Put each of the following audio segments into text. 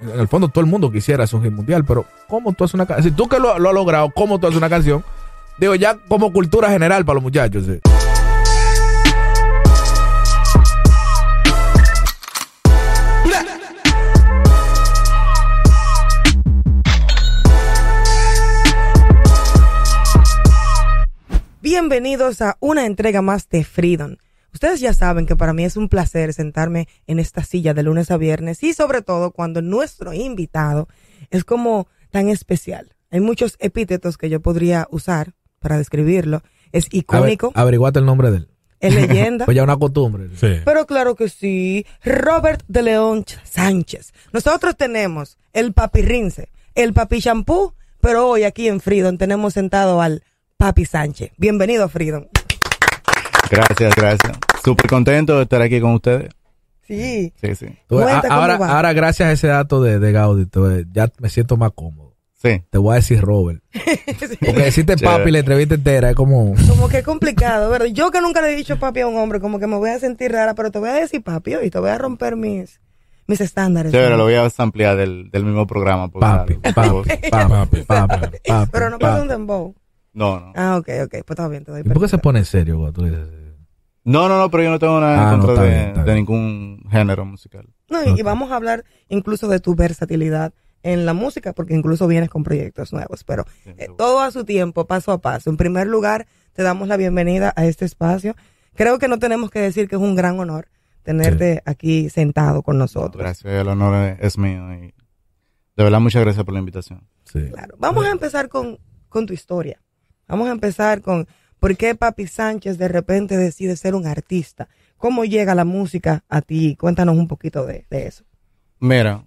en el fondo todo el mundo quisiera un hit mundial, pero ¿cómo tú haces una canción? Si tú que lo, lo has logrado, ¿cómo tú haces una canción? Digo, ya como cultura general para los muchachos. ¿sí? Bienvenidos a una entrega más de Freedom. Ustedes ya saben que para mí es un placer sentarme en esta silla de lunes a viernes y sobre todo cuando nuestro invitado es como tan especial. Hay muchos epítetos que yo podría usar para describirlo. Es icónico, Aver- averiguate el nombre de él. es leyenda. Pues ya una costumbre. Sí. Pero claro que sí, Robert de León Ch- Sánchez. Nosotros tenemos el papi rince, el papi champú, pero hoy aquí en Freedom tenemos sentado al papi Sánchez. Bienvenido, Freedom. Gracias, gracias. Súper contento de estar aquí con ustedes. Sí. Sí, sí. Cuenta a- cómo ahora, va. ahora, gracias a ese dato de, de Gaudi, ya me siento más cómodo. Sí. Te voy a decir Robert. Porque decirte papi la entrevista entera es como... Como que es complicado, ¿verdad? Yo que nunca le he dicho papi a un hombre, como que me voy a sentir rara, pero te voy a decir papi y te voy a romper mis, mis estándares. Chévere, ¿no? lo voy a ampliar del, del mismo programa. Papi, papi, papi, papi, papi. Pero no pasa un dembow. No, no. Ah, ok, ok, pues está bien, te doy ¿Y por qué se pone serio cuando tú dices? No, no, no, pero yo no tengo nada Ah, en no, contra de, bien, ningún género musical. No, y, y vamos a hablar incluso de tu versatilidad en la música, porque incluso vienes con proyectos nuevos, pero eh, todo a su tiempo, paso a paso. En primer lugar, te damos la bienvenida a este espacio. Creo que no tenemos que decir que es un gran honor tenerte aquí sentado con nosotros. Gracias, el honor es mío. Y de verdad, muchas gracias por la invitación. Sí. Claro. Vamos a empezar con, con tu historia. Vamos a empezar con por qué Papi Sánchez de repente decide ser un artista. ¿Cómo llega la música a ti? Cuéntanos un poquito de, de eso. Mira,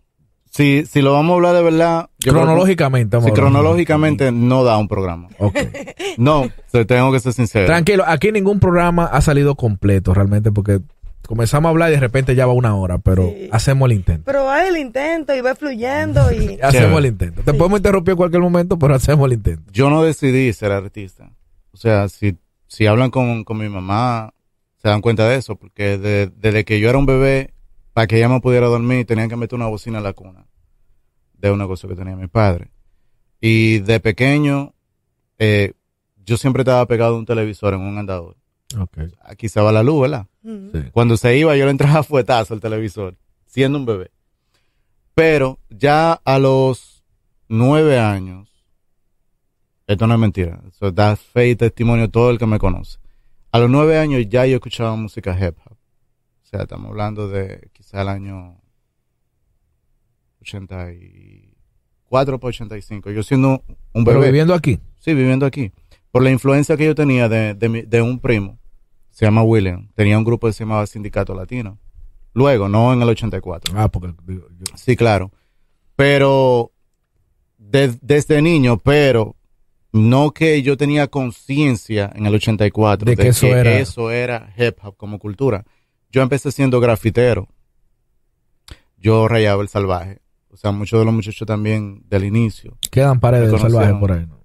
si, si lo vamos a hablar de verdad. yo creo que- Cronológicamente. si vamos a hablar. cronológicamente no da un programa. Ok. No, te tengo que ser sincero. Tranquilo, aquí ningún programa ha salido completo realmente porque comenzamos a hablar y de repente ya va una hora, pero Sí. hacemos el intento. Pero hay el intento y va fluyendo y... Hacemos el intento. Te podemos interrumpir en cualquier momento, pero hacemos el intento. yo no decidí ser artista. O sea, si, si hablan con, con mi mamá, se dan cuenta de eso, porque de- desde que yo era un bebé, para que ella me pudiera dormir, tenían que meter una bocina en la cuna de un negocio que tenía mi padre. Y de pequeño, eh, yo siempre estaba pegado a un televisor en un andador. Ok. Aquí se va la luz, ¿verdad? Sí. Cuando se iba, yo le entraba a fuetazo al televisor, siendo un bebé. Pero ya a los nueve años, esto no es mentira, eso da fe y testimonio todo el que me conoce. A los nueve años ya yo escuchaba música hip hop. O sea, estamos hablando de quizá el año 84 para 85. Yo siendo un Pero bebé. viviendo aquí. Sí, viviendo aquí. Por la influencia que yo tenía de, de, de un primo, se llama William, tenía un grupo que se llamaba Sindicato Latino. Luego, no en el 84. Ah, porque yo- Sí, claro. Pero de- desde niño, pero no que yo tenía conciencia en el 84 De que eso era- eso era hip hop como cultura. Yo empecé siendo grafitero. Yo rayaba el salvaje. O sea, muchos de los muchachos también del inicio quedan paredes salvajes conocieron. por ahí. ¿no?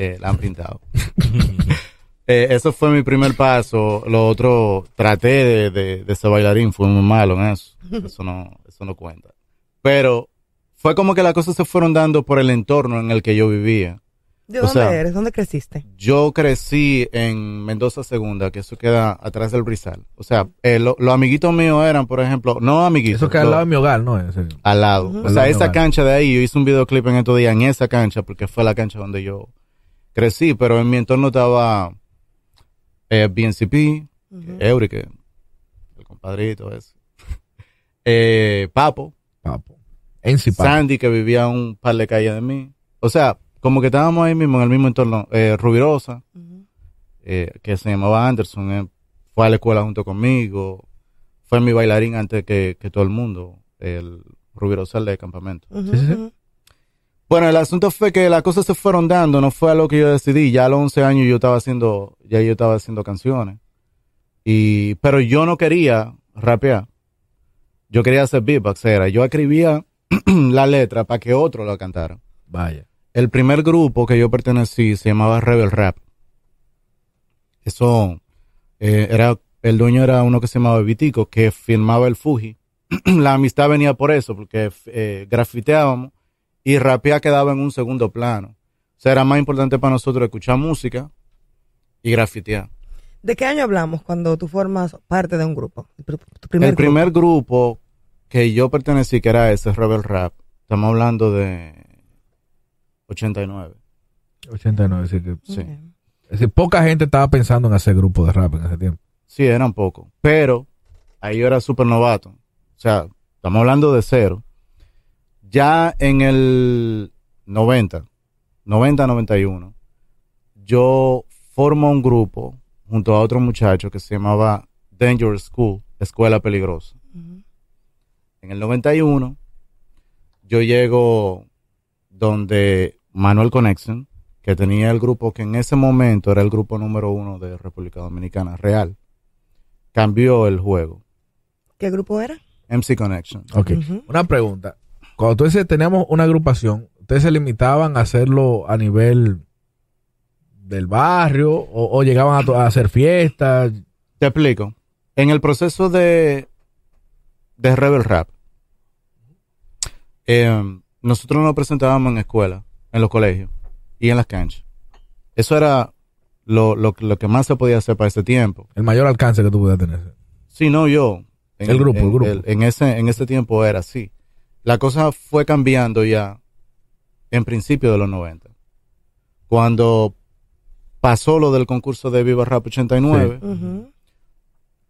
Eh, la han pintado. Eh, eso fue mi primer paso. Lo otro, traté de, de, de ser bailarín, fui muy malo en eso. Eso no, eso no cuenta. Pero fue como que las cosas se fueron dando por el entorno en el que yo vivía. ¿De O dónde sea, eres? ¿Dónde creciste? Yo crecí en Mendoza Segunda, que eso queda atrás del Brizal. O sea, eh, lo- los amiguitos míos eran, por ejemplo, no amiguitos. Eso queda al lado de mi hogar, ¿no? Ese- al lado. O lado sea, esa cancha de ahí, yo hice un videoclip en estos días en esa cancha, porque fue la cancha donde yo crecí, pero en mi entorno estaba eh, BNCP, Ujú. Eurique, el compadrito ese, eh, Papo, Papo. Sandy, que vivía un par de calles de mí. O sea, como que estábamos ahí mismo, en el mismo entorno. Eh, Rubirosa, eh, que se llamaba Anderson, eh, fue a la escuela junto conmigo, fue mi bailarín antes que, que todo el mundo, el Rubirosa el de campamento. Sí, sí, sí. Bueno, el asunto fue que las cosas se fueron dando, no fue algo que yo decidí. Ya a los 11 años yo estaba haciendo, ya yo estaba haciendo canciones. Y, pero yo no quería rapear. Yo quería hacer beatbox, era. Yo escribía la letra para que otro la cantara. Vaya. El primer grupo que yo pertenecí se llamaba Rebel Rap. Eso, eh, era, el dueño era uno que se llamaba Vitico, que firmaba el Fuji la amistad venía por eso, porque eh, grafiteábamos y rapear quedaba en un segundo plano. O sea, era más importante para nosotros escuchar música y grafitear. ¿De qué año hablamos cuando tú formas parte de un grupo? Tu primer el primer grupo que yo pertenecí, que era ese, Rebel Rap, estamos hablando de 89. 89, sí. Que, Sí. es decir, poca gente estaba pensando en hacer grupo de rap en ese tiempo. Sí, eran pocos. Pero ahí yo era súper novato. O sea, estamos hablando de cero. Ya en el 90, 90-91, yo formo un grupo junto a otro muchacho que se llamaba Dangerous School, Escuela Peligrosa. En el 91, yo llego donde Manuel Connection, que tenía el grupo que en ese momento era el grupo número uno de República Dominicana, Real, cambió el juego. ¿Qué grupo era? MC Connection. Ok. Una pregunta. Cuando tú dices teníamos una agrupación, ¿ustedes se limitaban a hacerlo a nivel del barrio o, o llegaban a, hacer fiestas? Te explico. En el proceso de, de Rebel Rap, eh, nosotros nos presentábamos en escuela, en los colegios y en las canchas. Eso era lo, lo, lo que más se podía hacer para ese tiempo. El mayor alcance que tú pudieras tener. Sí, no yo. En- El grupo, en, el grupo. en, ese, en ese tiempo era así. La cosa fue cambiando ya en principio de los 90. Cuando pasó lo del concurso de Viva Rap 89, Ujú.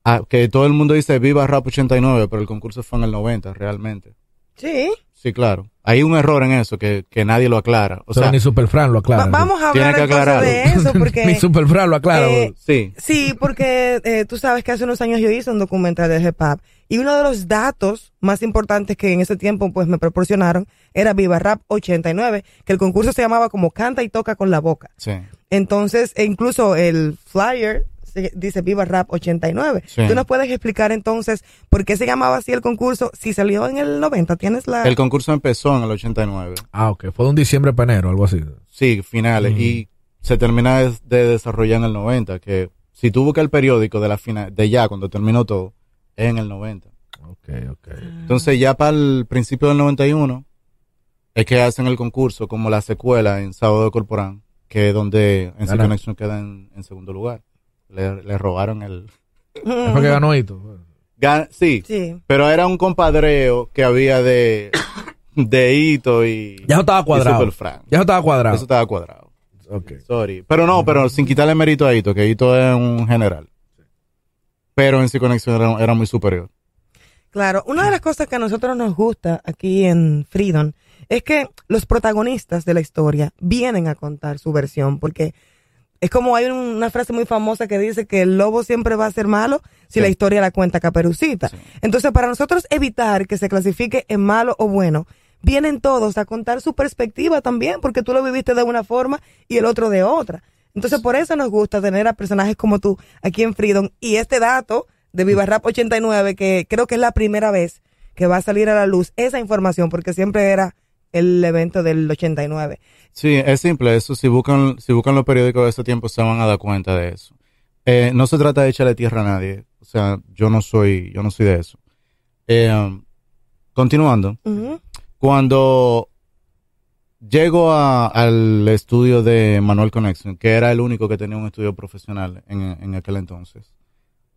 ah, que todo el mundo dice Viva Rap 89, pero el concurso fue en el 90 realmente. Sí. Sí, claro. Hay un error en eso que, que nadie lo aclara. O Pero sea, ni Superfran lo aclara. Va- vamos a Tiene hablar que de aclararlo. eso porque... Ni Superfran lo aclara. Eh, sí. Sí, porque eh, tú sabes que hace unos años yo hice un documental de hip hop y uno de los datos más importantes que en ese tiempo pues me proporcionaron era Viva Rap 89, que el concurso se llamaba como Canta y Toca con la Boca. Sí. Entonces, e incluso el flyer se- dice Viva Rap 89. Sí. ¿Tú nos puedes explicar entonces por qué se llamaba así el concurso? Si salió en el 90, ¿tienes la...? El concurso empezó en el 89. Ah, ok. Fue de un diciembre para enero, algo así. Sí, finales. Ujú. Y se termina de, de desarrollar en el 90, que si tú buscas el periódico de la final, de ya, cuando terminó todo, en el 90. Ok, ok. Entonces ya para el principio del 91 es que hacen el concurso como la secuela en Sábado de Corporán, que es donde en Gana. Connection queda en, en segundo lugar. Le, le robaron el... Después que ganó Hito. Gan- sí, Sí. pero era un compadreo que había de, de Hito y... Ya eso estaba cuadrado. Ya eso estaba cuadrado. Eso estaba cuadrado. Ok. Sorry. Pero no, pero sin quitarle mérito a Hito, que Hito es un general. Pero en sí Conexión era, era muy superior. Claro, una de las cosas que a nosotros nos gusta aquí en Freedom es que los protagonistas de la historia vienen a contar su versión, porque es como hay un- una frase muy famosa que dice que el lobo siempre va a ser malo si Sí. la historia la cuenta Caperucita. Sí. Entonces, para nosotros evitar que se clasifique en malo o bueno, vienen todos a contar su perspectiva también, porque tú lo viviste de una forma y el otro de otra. Entonces, por eso nos gusta tener a personajes como tú aquí en Freedom. Y este dato de Viva Rap 89, que creo que es la primera vez que va a salir a la luz esa información, porque siempre era el evento del 89. Sí, es simple. Eso, si buscan, si buscan los periódicos de ese tiempo, se van a dar cuenta de eso. Eh, no se trata de echarle tierra a nadie. O sea, yo no soy, yo no soy de eso. Eh, continuando. Cuando llego a- al estudio de Manuel Connection, que era el único que tenía un estudio profesional en, en aquel entonces,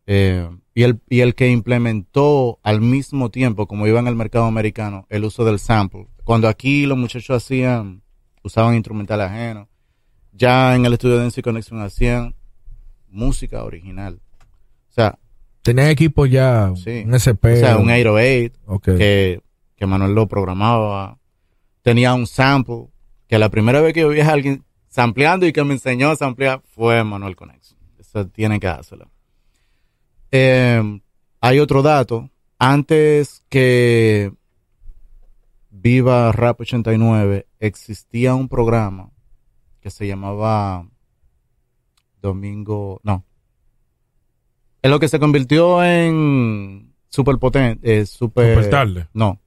eh, y, el, y el que implementó al mismo tiempo, como iba en el mercado americano, el uso del sample. Cuando aquí los muchachos hacían, usaban instrumental ajeno, ya en el estudio de NC Connection hacían música original. O sea, Tenían equipo ya, Sí. un SP. o sea un 808, Ok. que, que Manuel lo programaba. Tenía un sample, que la primera vez que yo vi a alguien sampleando y que me enseñó a samplear fue Manuel Connection. Eso tiene que dárselo. Eh, hay otro dato. Antes que Viva Rap 89, existía un programa que se llamaba Domingo, no. En lo que se convirtió en super potente, super, Super tarde. no.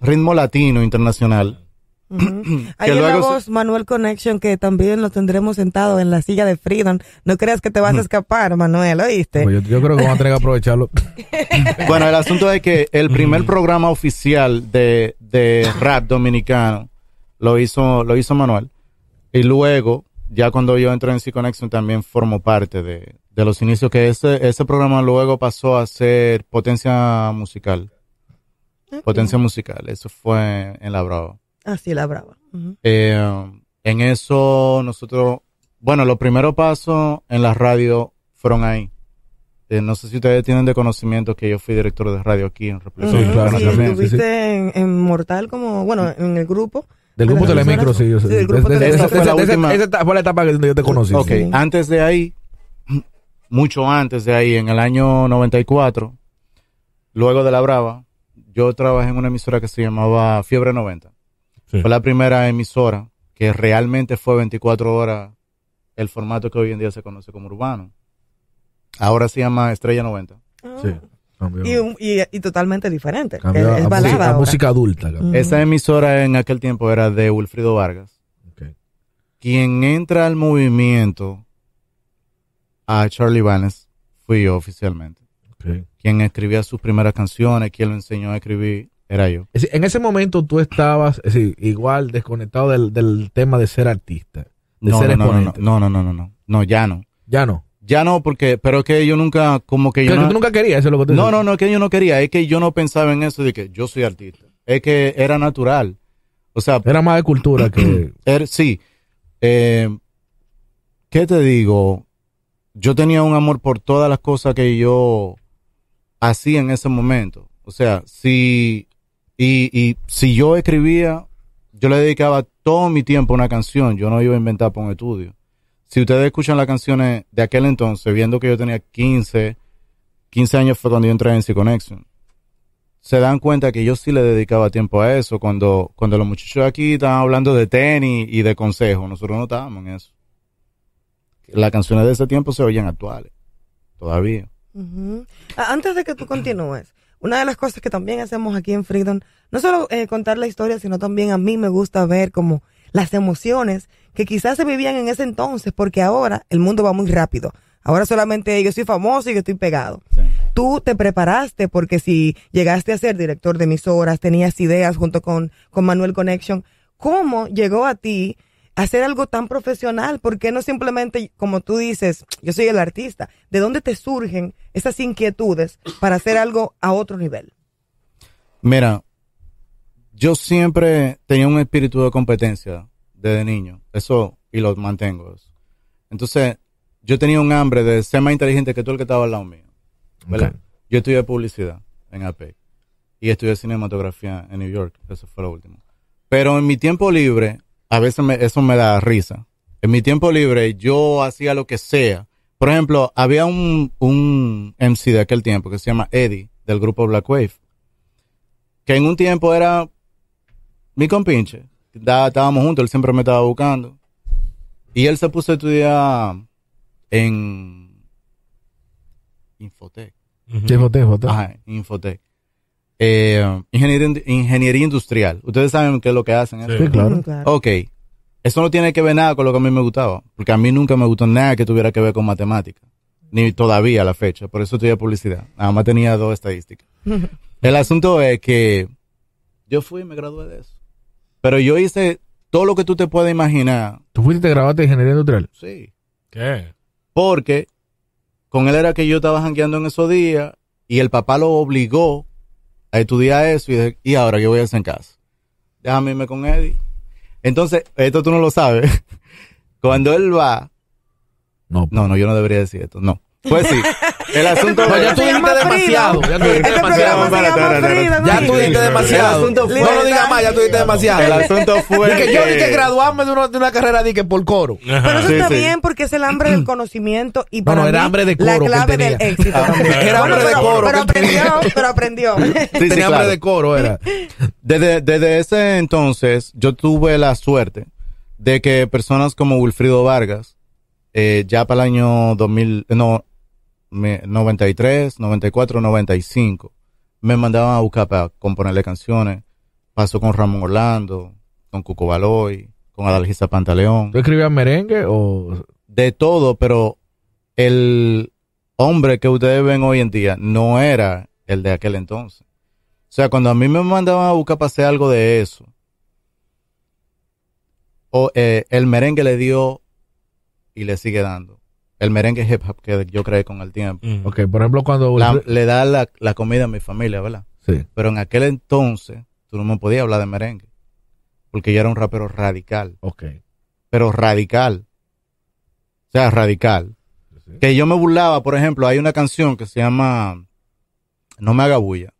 Ritmo Latino Internacional. Ujú. Ahí Que en la luego se- voz Manuel Connection, que también lo tendremos sentado en la silla de Freedom. No creas que te vas a escapar, Manuel, ¿oíste? Pues yo, yo creo que vamos a tener que aprovecharlo. Bueno, el asunto es que el primer programa oficial de, de rap dominicano lo hizo, lo hizo Manuel. Y luego, ya cuando yo entré en C-Connection también formó parte de, de los inicios, que ese, ese programa luego pasó a ser Potencia Musical. Potencia Musical, eso fue en La Brava. Así la brava. Eh, en eso nosotros, bueno, los primeros pasos en la radio fueron ahí. Eh, no sé si ustedes tienen de conocimiento que yo fui director de radio aquí en República Sí, claro, Sí, también, sí, estuviste En, en Mortal como, bueno, en el grupo. Del de grupo Telemicro, sí, yo sé. Sí, esa fue la Esa- última. esa Esa fue la etapa donde yo te conocí. Ok, Sí. antes de ahí, mucho antes de ahí, en el año 94, luego de La Brava, yo trabajé en una emisora que se llamaba Fiebre 90. Sí. Fue la primera emisora que realmente fue 24 horas el formato que hoy en día se conoce como urbano. Ahora se llama Estrella 90. Ah. Sí. Cambió, Y, un- y, y totalmente diferente. cambió es, es a, balada música, adulta. cambió. Esa emisora en aquel tiempo era de Wilfrido Vargas. Ok. Quien entra al movimiento a Charlie Vanes fui yo oficialmente. Ok. Quien escribía sus primeras canciones, quien lo enseñó a escribir, era yo. Es decir, en ese momento tú estabas es decir, igual desconectado del, del tema de ser artista. De No, ser no, no, no, no, no, no, no, no, no, ya no. Ya no. Ya no, porque, pero que yo nunca, como que yo no, tú nunca querías, eso es lo que tú no, dices. no, no, que yo no quería, es que yo no pensaba en eso de que yo soy artista. Es que era natural. O sea, Era más de cultura que... Er- sí. Eh, ¿Qué te digo? Yo tenía un amor por todas las cosas que yo hacía en ese momento. O sea, si, y, y si yo escribía, yo le dedicaba todo mi tiempo a una canción. Yo no iba a inventar por un estudio. Si ustedes escuchan las canciones de aquel entonces, viendo que yo tenía 15, 15 años fue cuando yo entré en C-Connection se dan cuenta que yo sí le dedicaba tiempo a eso. Cuando, cuando los muchachos aquí estaban hablando de tenis y de consejos, nosotros no estábamos en eso. Las canciones de ese tiempo se oyen actuales, todavía. Antes de que tú continúes, una de las cosas que también hacemos aquí en Freedom, no solo eh, contar la historia, sino también a mí me gusta ver como las emociones que quizás se vivían en ese entonces, porque ahora el mundo va muy rápido. Ahora solamente yo soy famoso y yo estoy pegado. Tú te preparaste porque si llegaste a ser director de emisoras, tenías ideas junto con, con Manuel Connection, ¿cómo llegó a ti hacer algo tan profesional? ¿Por qué no simplemente, como tú dices, yo soy el artista? ¿De dónde te surgen esas inquietudes para hacer algo a otro nivel? Mira, yo siempre tenía un espíritu de competencia desde niño, eso, y lo mantengo. eso. Entonces, yo tenía un hambre de ser más inteligente que todo el que estaba al lado mío. Yo estudié publicidad en AP y estudié cinematografía en New York, eso fue lo último. Pero en mi tiempo libre, a veces me- eso me da risa. En mi tiempo libre yo hacía lo que sea. Por ejemplo, había un, un MC de aquel tiempo que se llama Eddie, del grupo Black Wave, que en un tiempo era mi compinche. Da- Estábamos juntos, él siempre me estaba buscando. Y él se puso a estudiar en Infotec. Sí, foté, foté. Ajá, Infotec. Eh, ingeniería, ingeniería industrial. Ustedes saben qué es lo que hacen. eso? Sí, claro. Claro. Ok. Eso no tiene que ver nada con lo que a mí me gustaba. Porque a mí nunca me gustó nada que tuviera que ver con matemática. Ni todavía a la fecha. Por eso estudié publicidad. Nada más tenía dos estadísticas. El asunto es que yo fui y me gradué de eso. Pero yo hice todo lo que tú te puedes imaginar. ¿Tú fuiste y te grabaste de ingeniería industrial? Sí. ¿Qué? Porque con él era que yo estaba jangueando en esos días y el papá lo obligó a estudiar eso y, de- y ahora yo voy a hacer en casa. Déjame irme con Eddie. Entonces, esto tú no lo sabes. Cuando él va, No. no, no, yo no debería decir esto, no. Pues sí, el asunto No, ya tú dijiste demasiado. Ya tú dijiste demasiado. Ya No lo digas más, ya tú dijiste demasiado. el asunto fue Dije, yo dije que- graduarme de, una- de una carrera que por coro. Pero eso Sí, está sí. bien porque es el hambre del conocimiento y para no, era mí, hambre de la coro que él clave del éxito. Era hambre de coro pero que aprendió, pero aprendió. Sí, sí, Tenía hambre de coro, era. Desde, desde ese entonces, yo tuve la suerte de que personas como Wilfrido Vargas, eh, ya para el año 2000, no, me- 93, 94, 95, me mandaban a buscar para componerle canciones. Pasó con Ramón Orlando, con Cuco Baloy, con Adalgisa Pantaleón, ¿Tú escribías merengue o...? de todo, pero el hombre que ustedes ven hoy en día no era el de aquel entonces. O sea, cuando a mí me mandaban a buscar para hacer algo de eso, o, eh, el merengue le dio y le sigue dando. El merengue hip hop que yo creé con el tiempo. Ok, por ejemplo, cuando... La- le da la, la comida a mi familia, ¿verdad? Sí. Pero en aquel entonces tú no me podías hablar de merengue. Porque yo era un rapero radical. Ok. Pero radical. O sea, radical. Sí. Que yo me burlaba, por ejemplo, hay una canción que se llama No me haga bulla.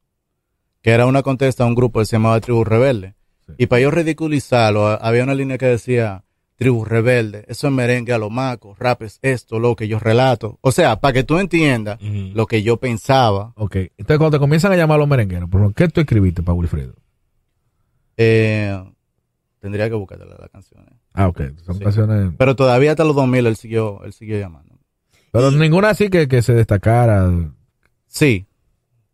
Que era una contesta a un grupo que se llamaba Tribu Rebelde. Sí. Y para yo ridiculizarlo, había una línea que decía Tribu Rebelde, eso es merengue a lo maco, rap es esto, lo que yo relato. O sea, para que tú entiendas lo que yo pensaba. Ok. Entonces, cuando te comienzan a llamar los merengueros, por ¿qué tú escribiste para Wilfredo? Eh, tendría que buscarte la canción. eh. Ah, ok. Son Sí. canciones... Pero todavía hasta los 2000 él siguió, él siguió llamando. Pero ninguna así que, que se destacara. Sí.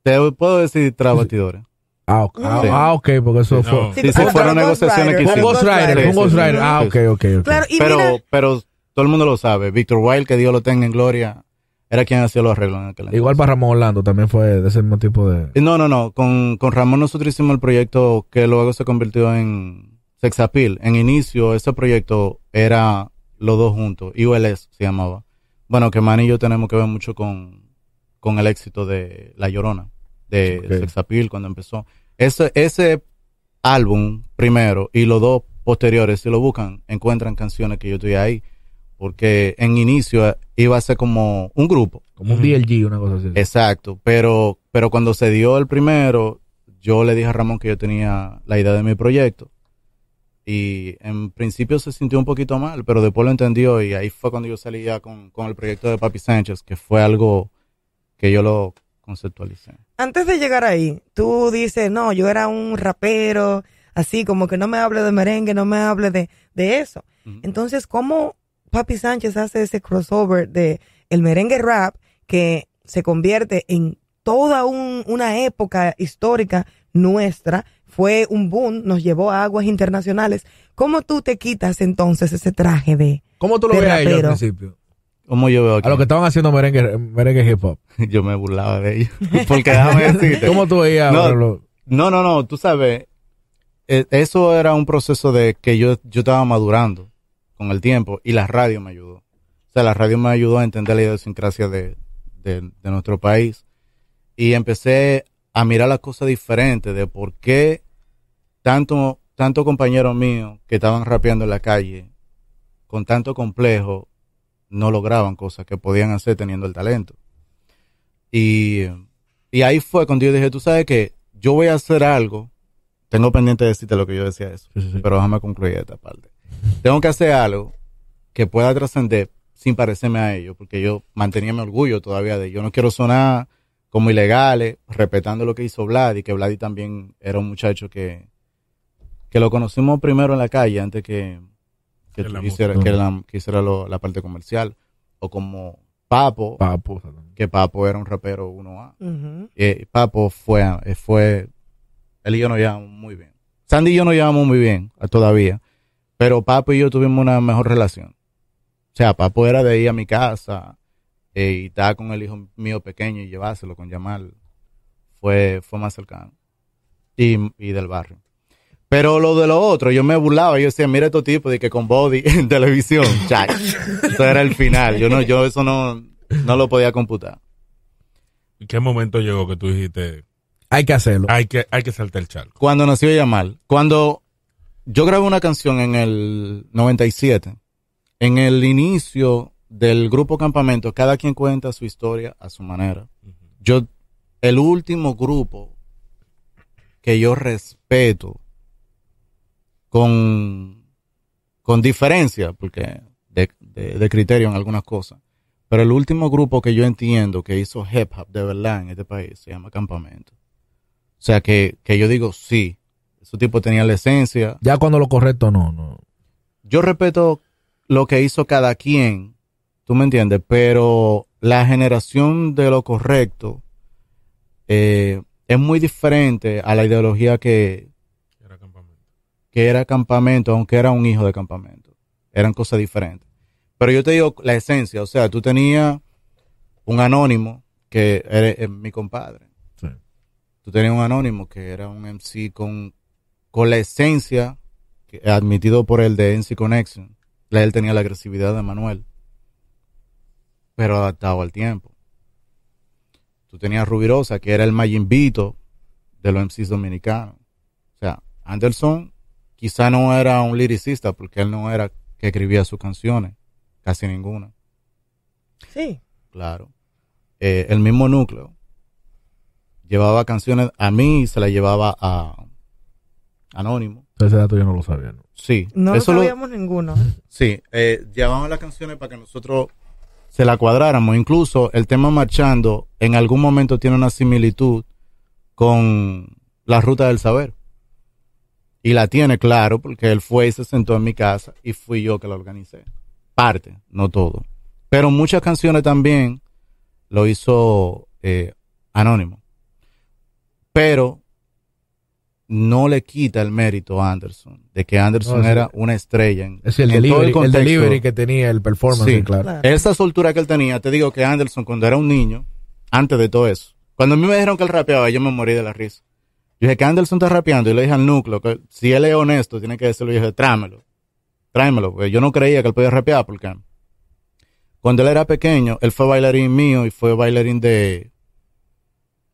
Te puedo decir tras batidores. Ah, ok. Ah, Sí. ah, ok, porque eso Sí, fue... no. Sí, ah, fueron pero negociaciones que Fue un Ghost Rider, fue Ghost. Ah, ok, ok, ok. Claro, y Pero, mira, pero todo el mundo lo sabe. Víctor Wild, que Dios lo tenga en gloria, era quien hacía los arreglos en aquel Igual para Ramón Orlando también fue de ese mismo tipo de... entonces. No, no, no. Con, con Ramón nosotros hicimos el proyecto que luego se convirtió en Sex Appeal. En inicio, ese proyecto era los dos juntos. IOLS se llamaba. Bueno, que Manny y yo tenemos que ver mucho con, con el éxito de La Llorona, de Ok. Sex Appeal, cuando empezó. Ese, ese álbum primero y los dos posteriores, si lo buscan, encuentran canciones que yo estoy ahí. Porque en inicio iba a ser como un grupo. Como un. DLG, una cosa así. Exacto. Pero, pero cuando se dio el primero, yo le dije a Ramón que yo tenía la idea de mi proyecto. Y en principio se sintió un poquito mal, pero después lo entendió y ahí fue cuando yo salí ya con, con el proyecto de Papi Sánchez, que fue algo que yo lo conceptualicé. antes de llegar ahí, tú dices, no, yo era un rapero, así como que no me hable de merengue, no me hable de, de eso. Entonces, ¿cómo Papi Sánchez hace ese crossover de el merengue rap que se convierte en toda un- una época histórica nuestra? Fue un boom, nos llevó a aguas internacionales. ¿Cómo tú te quitas entonces ese traje de... ¿Cómo tú lo de ves a ellos al principio? Como yo veo aquí, A los que estaban haciendo merengue, merengue hip hop. yo me burlaba de ellos. Porque déjame decirte. ¿Cómo tú veías? No. No, no, no, tú sabes, eh, eso era un proceso de que yo, yo estaba madurando con el tiempo y la radio me ayudó. O sea, la radio me ayudó a entender la idiosincrasia de, de, de nuestro país y empecé a mirar las cosas diferentes de por qué tanto, tanto compañeros míos que estaban rapeando en la calle con tanto complejo no lograban cosas que podían hacer teniendo el talento. Y, y ahí fue cuando yo dije, tú sabes que yo voy a hacer algo. Tengo pendiente de decirte lo que yo decía eso, Sí, sí, sí. pero déjame concluir esta parte. Tengo que hacer algo que pueda trascender sin parecerme a ellos, porque yo mantenía mi orgullo todavía de yo no quiero sonar como ilegales, respetando lo que hizo Vladi, que Vladi también era un muchacho que, que lo conocimos primero en la calle antes que, que, Que hiciera, que la, que hiciera lo- la parte comercial, o como Papo, Papo. que Papo era un rapero 1A. Ujú. Eh, Papo fue, eh, fue, él y yo nos llevamos muy bien. Sandy y yo nos llevamos muy bien eh, todavía, pero Papo y yo tuvimos una mejor relación. O sea, Papo era de ir a mi casa eh, y estar con el hijo mío pequeño y llevárselo con Yamal. Fue, fue más cercano. Y, y del barrio. Pero lo de lo otro, yo me burlaba, yo decía, mira estos tipos de que con body en televisión, chay. Eso era el final. Yo no, yo eso no, no lo podía computar. ¿Y qué momento llegó que tú dijiste, Hay que hacerlo. hay que, hay que saltar el charco? Cuando nació Yamal, cuando yo grabé una canción en el 97, en el inicio del grupo Campamento, cada quien cuenta su historia a su manera. Yo, el último grupo que yo respeto con, con diferencia, porque de, de- de criterio en algunas cosas, pero el último grupo que yo entiendo que hizo hip hop de verdad en este país se llama Campamento. O sea, que, que yo digo, sí, esos tipos tenían la esencia. Ya cuando lo correcto, no, no. Yo respeto lo que hizo cada quien, tú me entiendes, pero la generación de lo correcto eh, es muy diferente a la ideología que. Que era campamento, aunque era un hijo de campamento. Eran cosas diferentes. Pero yo te digo la esencia, o sea, tú tenías un anónimo que era eh, mi compadre. Sí. Tú tenías un anónimo que era un MC con, con la esencia que- admitido por el de NC Connection. La- Él tenía la agresividad de Manuel, pero adaptado al tiempo. Tú tenías Rubirosa, que era el Mayimbito de los MCs dominicanos. O sea, Anderson quizá no era un liricista porque él no era que escribía sus canciones, casi ninguna, Sí. claro. Eh, el mismo núcleo llevaba canciones, a mí se la llevaba a Anónimo. Ese dato yo no lo sabía. ¿no? Sí, No eso lo lo- sabíamos ninguno. Sí, eh, llevaban las canciones para que nosotros se la cuadráramos. Incluso el tema Marchando en algún momento tiene una similitud con la ruta del saber. Y la tiene, claro, porque él fue y se sentó en mi casa y fui yo que la organicé. Parte, no todo. Pero muchas canciones también lo hizo eh, Anónimo. Pero no le quita el mérito a Anderson, de que Anderson No, sí. era una estrella en, Es el en todo delivery, el, contexto. delivery que tenía, el performance, Sí. claro. Claro. Esa soltura que él tenía, te digo que Anderson cuando era un niño, antes de todo eso, cuando a mí me dijeron que él rapeaba, yo me morí de la risa. Yo dije que Anderson está rapeando y le dije al núcleo que si él es honesto, tiene que decirlo. Y dije, tráemelo, tráemelo, porque yo no creía que él podía rapear porque cuando él era pequeño, él fue bailarín mío y fue bailarín de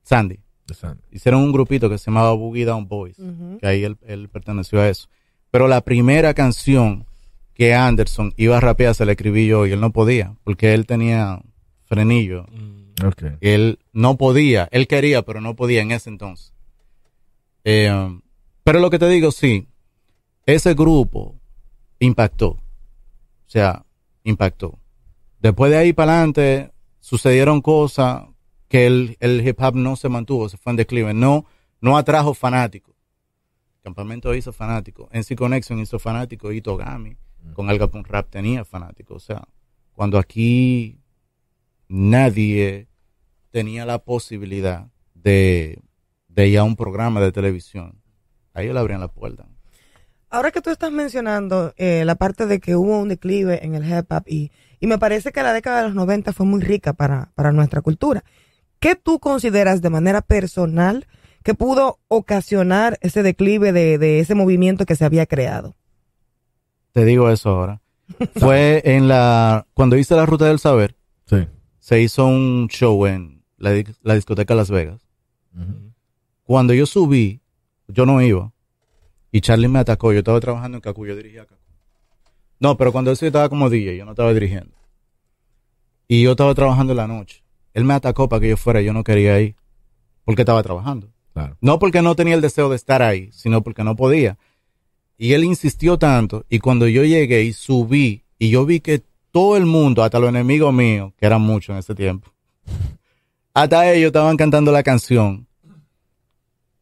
Sandy. Interesante. Hicieron un grupito que se llamaba Boogie Down Boys que ahí él, él perteneció a eso. Pero la primera canción que Anderson iba a rapear se la escribí yo y él no podía, porque él tenía frenillo. Mm, Ok. Él no podía, él quería, pero no podía en ese entonces. Eh, pero lo que te digo, sí, ese grupo impactó. O sea, impactó. Después de ahí para adelante sucedieron cosas que el, el hip hop no se mantuvo, se fue en declive. No, no atrajo fanáticos. Campamento hizo fanáticos. NC Connection hizo fanáticos. Y Togami con Alga Punk Rap tenía fanáticos. O sea, cuando aquí nadie tenía la posibilidad de, de ir a un programa de televisión, ahí le abrían la puerta. Ahora que tú estás mencionando eh, la parte de que hubo un declive en el hip hop y, y me parece que la década de los 90 fue muy rica para, para nuestra cultura. ¿Qué tú consideras de manera personal que pudo ocasionar ese declive de, de ese movimiento que se había creado? Te digo eso ahora. Fue en la, cuando hice la ruta del saber, Sí. se hizo un show en la, la discoteca Las Vegas. Ujú. Cuando yo subí, yo no iba. Y Charlie me atacó. Yo estaba trabajando en Cacu, yo dirigía Cacu. No, pero cuando eso yo estaba como DJ, yo no estaba dirigiendo. Y yo estaba trabajando en la noche. Él me atacó para que yo fuera, yo no quería ir. Porque estaba trabajando. Claro. No porque no tenía el deseo de estar ahí, sino porque no podía. Y él insistió tanto. Y cuando yo llegué y subí, y yo vi que todo el mundo, hasta los enemigos míos, que eran muchos en ese tiempo, hasta ellos estaban cantando la canción.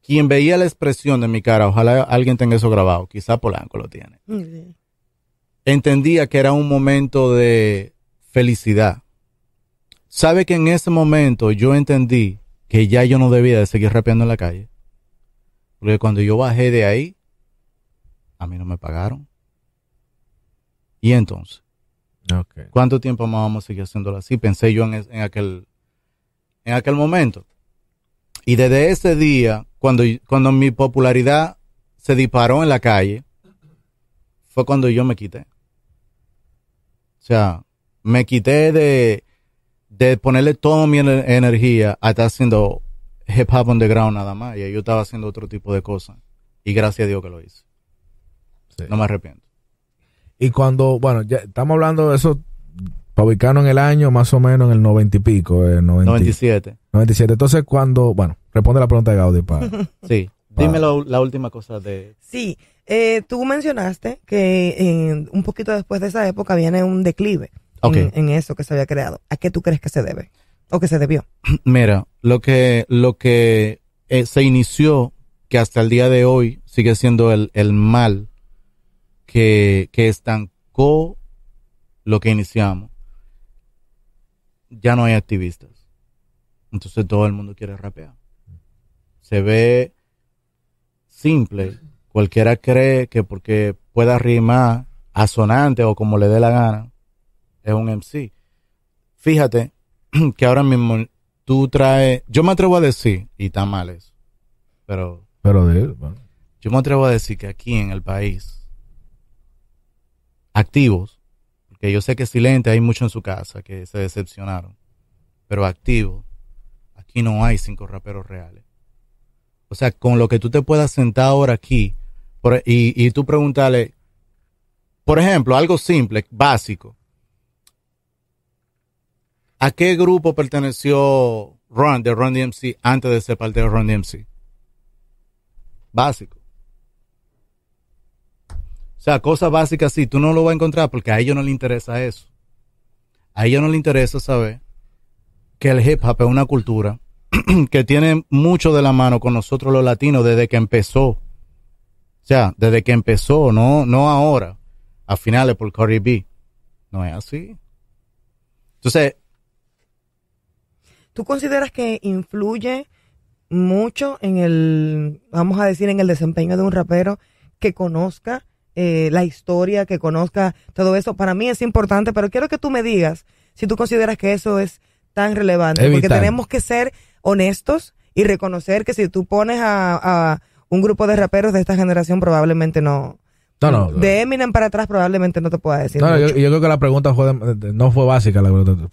Quien veía la expresión de mi cara, ojalá alguien tenga eso grabado, quizá Polanco lo tiene, entendía que era un momento de felicidad. ¿Sabe que en ese momento yo entendí que ya yo no debía de seguir rapeando en la calle? Porque cuando yo bajé de ahí, a mí no me pagaron. Y entonces. ¿cuánto tiempo más vamos a seguir haciéndolo así? Pensé yo en aquel, en aquel momento. Y desde ese día, cuando, cuando mi popularidad se disparó en la calle, fue cuando yo me quité. O sea, me quité de, de ponerle toda mi ener- energía a estar haciendo hip hop underground nada más. Y yo estaba haciendo otro tipo de cosas. Y gracias a Dios que lo hice. Sí. No me arrepiento. Y cuando, bueno, ya estamos hablando de eso, para ubicarnos en el año, más o menos en el noventa y pico, eh, 90 97. 97. Entonces, cuando, bueno, responde la pregunta de Gaudi para. Sí. Dime la, la última cosa de... Sí, eh, tú mencionaste que eh, un poquito después de esa época viene un declive en eso que se había creado. ¿A qué tú crees que se debe? ¿O que se debió? Mira, lo que, lo que eh, se inició, que hasta el día de hoy sigue siendo el, el mal que, que estancó lo que iniciamos, ya no hay activistas. Entonces todo el mundo quiere rapear. Se ve simple cualquiera cree que porque pueda rimar asonante o como le dé la gana, es un MC. Fíjate que ahora mismo tú traes, yo me atrevo a decir, y está mal eso, pero Pero de él, bueno. yo me atrevo a decir que aquí en el país, activos, porque yo sé que silente hay mucho en su casa que se decepcionaron, pero activos, aquí no hay cinco raperos reales. O sea, con lo que tú te puedas sentar ahora aquí y, y tú preguntarle, por ejemplo, algo simple, básico. ¿A qué grupo perteneció Ron de Ron DMC antes de ser parte de Ron DMC? Básico. Sea, cosas básicas así, tú no lo vas a encontrar porque a ellos no les interesa eso. A ellos no les interesa saber que el hip hop es una cultura que tiene mucho de la mano con nosotros los latinos desde que empezó. O sea, desde que empezó, no, no ahora, a finales por Cardi B. No es así. Entonces, ¿Tú consideras que influye mucho en el, vamos a decir, en el desempeño de un rapero que conozca eh, la historia, que conozca todo eso? Para mí es importante, pero quiero que tú me digas si tú consideras que eso es tan relevante, porque tenemos que ser honestos y reconocer que si tú pones a, a un grupo de raperos de esta generación probablemente no... No, no. De Eminem para atrás probablemente no te pueda decir. No, yo, mucho. yo creo que la pregunta fue de- de- no fue básica. La pregunta,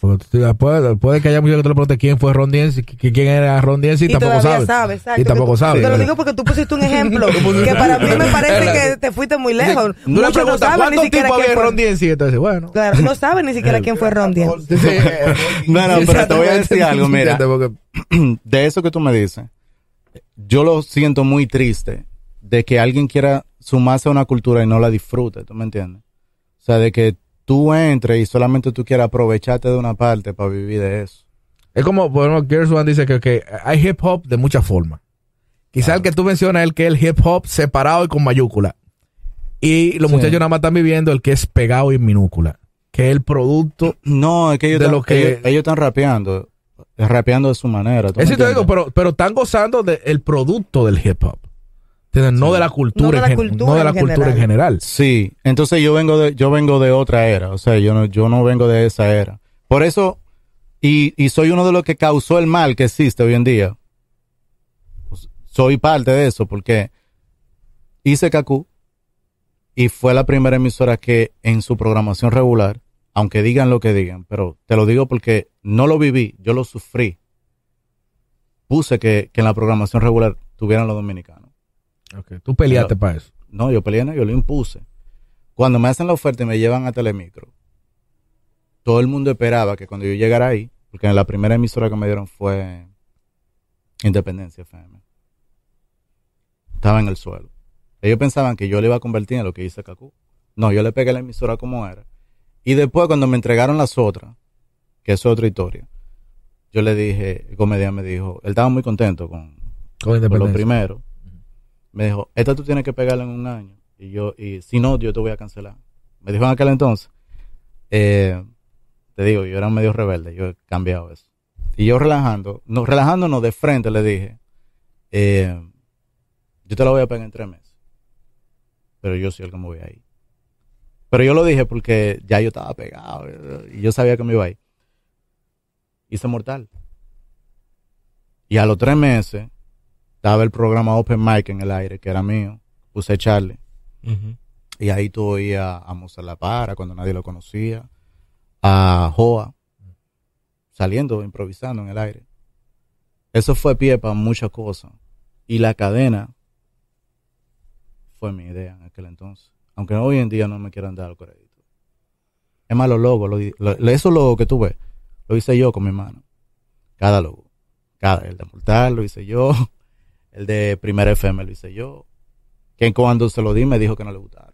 puede, puede que haya muchos que te le pregunte quién fue Ron qui- quién era Ron DMC y, y tampoco todavía sabe. sabe, exacto, y tampoco tú- sabe. Te lo digo porque tú pusiste un ejemplo que para mí me parece que te fuiste muy lejos. Tú le Muchos no saben ni ¿cuántos siquiera quién había fue. Ron DMC? Entonces, bueno. Claro, no saben ni siquiera quién fue Ron No, no, sí, pero te voy a decir algo, mira. de eso que tú me dices, yo lo siento muy triste de que alguien quiera sumarse a una cultura y no la disfrute, ¿tú me entiendes? O sea, de que tú entres y solamente tú quieras aprovecharte de una parte para vivir de eso. Es como, bueno, Gears One dice que, hay hip hop de muchas formas. Quizá el que tú mencionas es el que es el hip hop separado y con mayúscula. Y los Sí. muchachos nada más están viviendo el que es pegado y en minúscula. Que es el producto. No, es que ellos, De están, lo que- ellos, ellos están rapeando, rapeando de su manera. ¿tú me Eso sí te digo, pero, pero están gozando del producto del hip hop. No de la cultura, No de la en, no de la en cultura en general. Sí, entonces yo vengo de, yo vengo de otra era, o sea, yo no, yo no vengo de esa era. Por eso, y, y soy uno de los que causó el mal que existe hoy en día. Pues, soy parte de eso, porque hice Kaku y fue la primera emisora que en su programación regular, aunque digan lo que digan, pero te lo digo porque no lo viví, yo lo sufrí. Puse que, que en la programación regular tuvieran los dominicanos. Tú peleaste para eso. No, yo peleé, no, yo lo impuse. Cuando me hacen la oferta y me llevan a Telemicro, todo el mundo esperaba que cuando yo llegara ahí, porque la primera emisora que me dieron fue Independencia FM. Estaba en el suelo. Ellos pensaban que yo le iba a convertir en lo que hice Kaku. No, yo le pegué la emisora como era. Y después cuando me entregaron las otras, que es otra historia, yo le dije, el comediante me dijo, él estaba muy contento con, Con lo primero. Me dijo, esta tú tienes que pegarla en un año. Y yo, y si no, yo te voy a cancelar. Me dijo en aquel entonces. Eh, te digo, yo era medio rebelde, yo he cambiado eso. Y yo relajando, no, relajándonos de frente le dije, eh, yo te la voy a pegar en tres meses. Pero yo soy el que me voy ahí. Pero yo lo dije porque ya yo estaba pegado y yo sabía que me iba ahí. Hice mortal. Y a los tres meses, estaba el programa Open Mic en el aire, que era mío. Puse Charlie. Y ahí tú oías a Mozart La Para, cuando nadie lo conocía. A Joa. Saliendo, improvisando en el aire. Eso fue pie para muchas cosas. Y la cadena fue mi idea en aquel entonces. Aunque hoy en día no me quieran dar el crédito. Es más, los logos, lo, lo- esos logos que tú ves, lo hice yo con mi mano. Cada logo. Cada, el de Mortal lo hice yo. El de Primera FM lo hice yo. Que cuando se lo di me dijo que no le gustaron.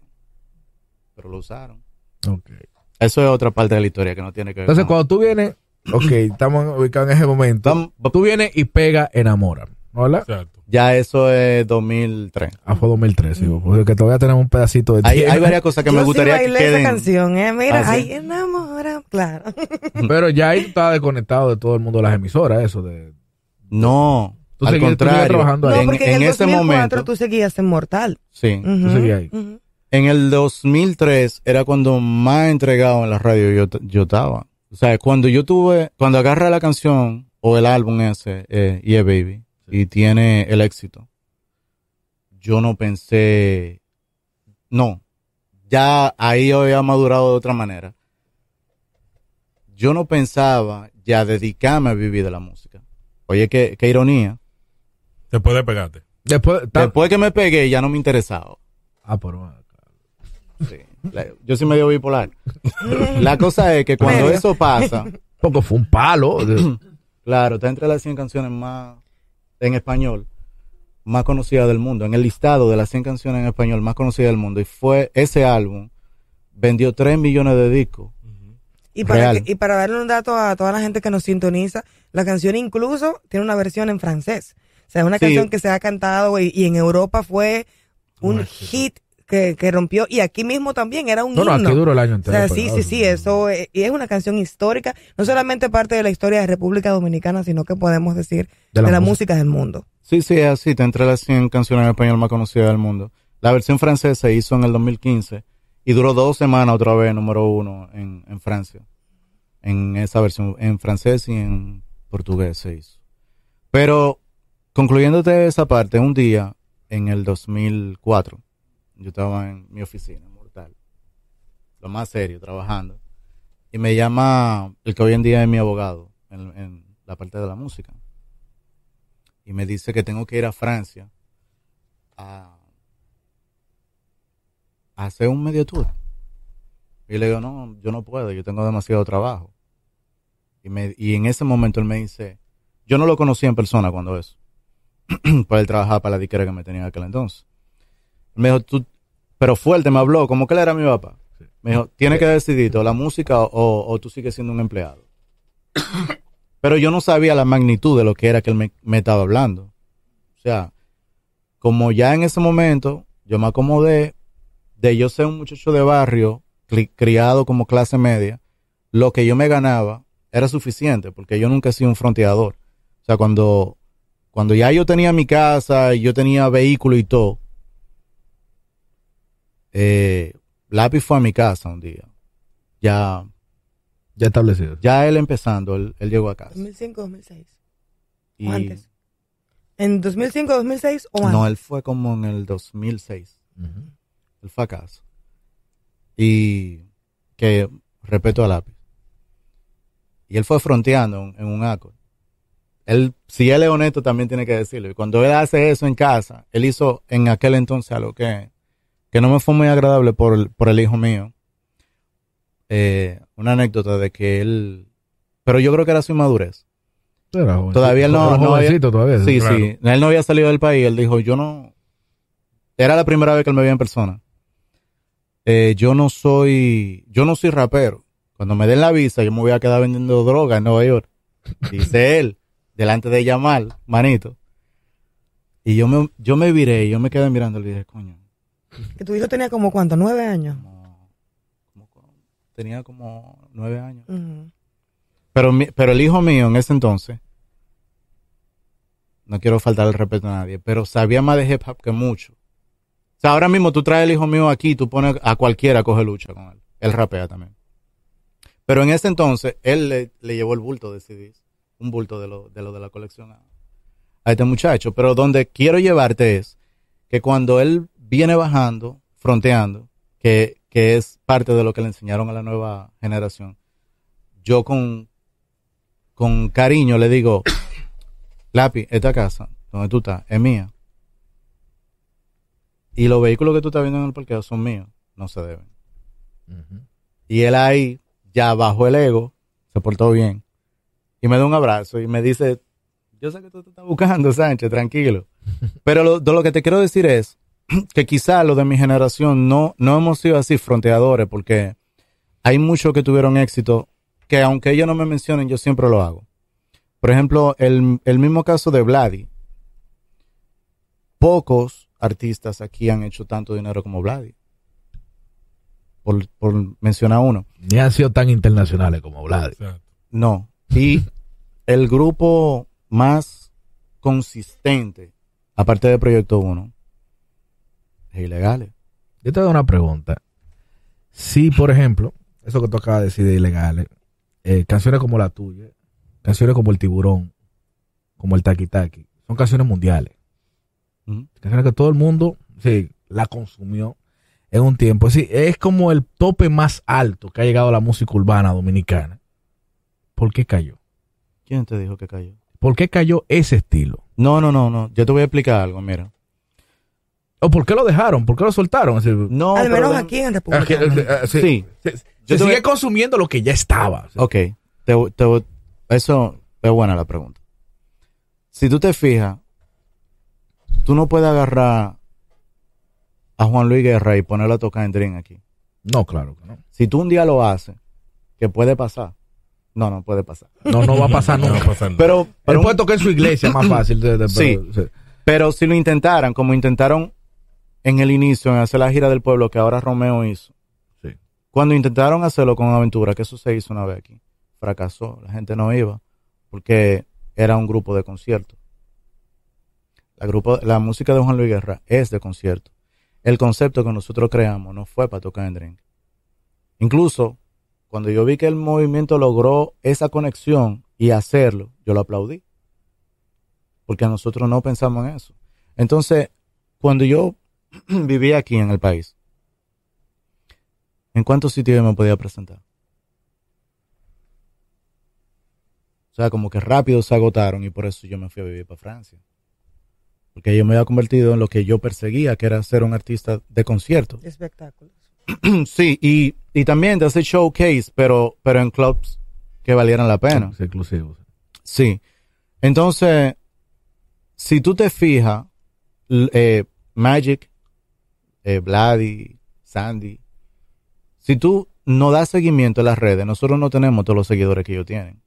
Pero lo usaron. Ok. Eso es otra parte de la historia que no tiene que ver Entonces, con- cuando tú vienes, ok, estamos ubicados en ese momento. Vam- Tú vienes y pega, enamora. ¿Hola? Exacto. Ya eso es 2003. Ah, fue 2013, digo, porque todavía tenemos un pedacito de Hay, tiempo. hay varias cosas que Yo me sí gustaría que bailé queden. esa canción, ¿eh? Mira, Ah, ¿sí? enamora, claro. Pero ya ahí tú estabas desconectado de todo el mundo de las emisoras, eso de... No. Tú al seguías- tú contrario, trabajando No, ahí. en- porque en, en el ese 2004 momento- tú seguías en Mortal. sí. Ujú, seguías ahí. ujú. En el 2003 era cuando más entregado en la radio yo, yo estaba. O sea, cuando yo tuve, cuando agarra la canción o el álbum ese, eh, Yeah Baby, y tiene el éxito, yo no pensé, no, ya ahí yo había madurado de otra manera. Yo no pensaba ya dedicarme a vivir de la música. Oye, qué, qué ironía. Después de pegarte. Después, ta- Después que me pegué ya no me interesaba. Ah, bueno. Sí. La- yo soy medio bipolar. La cosa es que cuando Medio. eso pasa, Poco fue un palo. claro, está entre las 100 canciones más en español más conocidas del mundo, en el listado de las 100 canciones en español más conocidas del mundo. Y fue ese álbum, vendió 3 millones de discos. Y para, Real. que- y para darle un dato a toda la gente que nos sintoniza, la canción incluso tiene una versión en francés. O sea, es una Sí. canción que se ha cantado y, y en Europa fue un hit que, que rompió. Y aquí mismo también era un No, no, himno. aquí duró el año O entero. sea, sí, sí, sí, eso eh, y es una canción histórica, no solamente parte de la historia de República Dominicana, sino que podemos decir de la, música. del mundo. Sí, sí, es así, está entre las 100 canciones en español más conocidas del mundo. La versión francesa se hizo en el 2015 y duró dos semanas otra vez número uno en, en Francia. En esa versión, en francés y en portugués se hizo. Pero, concluyéndote esa parte, un día, en el 2004, yo estaba en mi oficina, mortal, lo más serio, trabajando, y me llama el que hoy en día es mi abogado en, la parte de la música y me dice que tengo que ir a Francia a, a hacer un medio tour. Y le digo, no, yo no puedo, yo tengo demasiado trabajo. Y, me, y en ese momento él me dice, yo no lo conocía en persona cuando eso, pues él trabajaba para la disquera que me tenía en aquel entonces. Me dijo, tú, pero fuerte me habló, como que él era mi papá. Me dijo, tienes que decidir, o la música o, o tú sigues siendo un empleado. Pero yo no sabía la magnitud de lo que era que él me, me estaba hablando. O sea, como ya en ese momento yo me acomodé de yo ser un muchacho de barrio, cri- criado como clase media, lo que yo me ganaba era suficiente, porque yo nunca he sido un fronteador. O sea, cuando, cuando ya yo tenía mi casa y yo tenía vehículo y todo, eh, Lápiz fue a mi casa un día. Ya, Ya establecido. ya él empezando, él, él llegó a casa. 2005, 2006. Y- ¿O antes? ¿En 2005, 2006 o antes? No, él fue como en el 2006. Ujú. Él fue a casa. Y que respeto a lápiz. Y él fue fronteando en, en un acorde. Él, si él es honesto, también tiene que decirlo. Y cuando él hace eso en casa, él hizo en aquel entonces algo que, que no me fue muy agradable por el, por el hijo mío. Eh, una anécdota de que él, pero yo creo que era su inmadurez. Era jovencito. Todavía él no- no había- todavía. Sí, Claro. sí. Él no había salido del país. Él dijo, yo no... Era la primera vez que él me veía en persona. Eh, yo no soy... Yo no soy rapero. Cuando me den la visa, yo me voy a quedar vendiendo droga en Nueva York. Dice él, delante de Yamal, manito. Y yo me, yo me viré, yo me quedé mirando y le dije, coño, Que tu hijo tenía como cuánto, nueve años. como, como- tenía como nueve años. Pero, mi- pero el hijo mío en ese entonces, no quiero faltar el respeto a nadie, pero sabía más de hip hop que mucho. O sea, ahora mismo tú traes el hijo mío aquí, tú pones a cualquiera a coger lucha con él. Él rapea también. Pero en ese entonces, él le, le llevó el bulto de CDs, un bulto de lo de, lo de la colección a, a este muchacho. Pero donde quiero llevarte es que cuando él viene bajando, fronteando, que, que es parte de lo que le enseñaron a la nueva generación, yo con, con cariño le digo, Lápiz, esta casa donde tú estás es mía. Y los vehículos que tú estás viendo en el parqueo son míos, no se deben. Y él ahí ya bajó el ego, se portó bien. Y me da un abrazo y me dice, yo sé que tú te estás buscando, Sánchez, tranquilo. Pero lo, de lo que te quiero decir es que quizá los de mi generación no, no hemos sido así fronteadores porque hay muchos que tuvieron éxito que aunque ellos no me mencionen, yo siempre lo hago. Por ejemplo, el, el mismo caso de Vladi. Pocos artistas aquí han hecho tanto dinero como Vladi. Por, por mencionar uno. Ni han sido tan internacionales como Vlad. Exacto. No. Y el grupo más consistente, aparte de Proyecto 1, es ilegal. Yo te doy una pregunta. Si, por ejemplo, eso que tú acabas de decir de ilegales, eh, canciones como la tuya, canciones como El Tiburón, como El Taki Taki, son canciones mundiales. Canciones que todo el mundo sí, la consumió en un tiempo. Sí, es como el tope más alto que ha llegado a la música urbana dominicana. ¿Por qué cayó? ¿Quién te dijo que cayó? ¿Por qué cayó ese estilo? No, no, no, no. Yo te voy a explicar algo, mira. ¿O por qué lo dejaron? ¿Por qué lo soltaron? No, Al menos aquí en República Dominicana. sí. Sí. Se, Yo se sigue voy- consumiendo lo que ya estaba. Ok, te- te- eso es buena la pregunta. Si tú te fijas, tú no puedes agarrar a Juan Luis Guerra y ponerlo a tocar en Dream aquí. No, claro que no. Si tú un día lo haces, que puede pasar. No, no puede pasar. No, no va a pasar No va a nunca. pasar nada. Pero, Él pero, puede tocar en su iglesia más fácil. de- de- Sí. pero- pero si lo intentaran, como intentaron en el inicio, en hacer la gira del pueblo que ahora Romeo hizo. Sí. Cuando intentaron hacerlo con Aventura, que eso se hizo una vez aquí, fracasó. La gente no iba porque era un grupo de concierto. La, grupo, la música de Juan Luis Guerra es de concierto. El concepto que nosotros creamos no fue para tocar en drink. Incluso cuando yo vi que el movimiento logró esa conexión y hacerlo, yo lo aplaudí. Porque nosotros no pensamos en eso. Entonces, cuando yo vivía aquí en el país, ¿en cuántos sitios yo me podía presentar? O sea, como que rápido se agotaron y por eso yo me fui a vivir para Francia. Porque yo me había convertido en lo que yo perseguía, que era ser un artista de concierto. Espectáculos. sí, y, y también de hacer showcase, pero, pero en clubs que valieran la pena. Es exclusivo. Sí. Entonces, si tú te fijas, eh, Magic, eh, Vladi, Sandy, si tú no das seguimiento a las redes, nosotros no tenemos todos los seguidores que ellos tienen.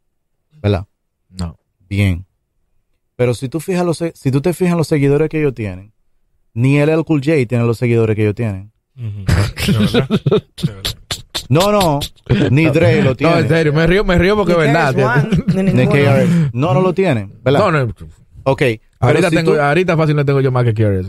¿Verdad? No. Bien. Pero si tú, fijas los, si tú te fijas en los seguidores que ellos tienen, ni el Cool J tiene los seguidores que ellos tienen. No, no, ni Dre lo No, tiene. en serio, me río, me río porque es verdad. Ni. KRS. No, no lo tienen. ¿Verdad? No, no. Ok. Ahorita, si tengo, tú- ahorita fácil le tengo yo más que quieres.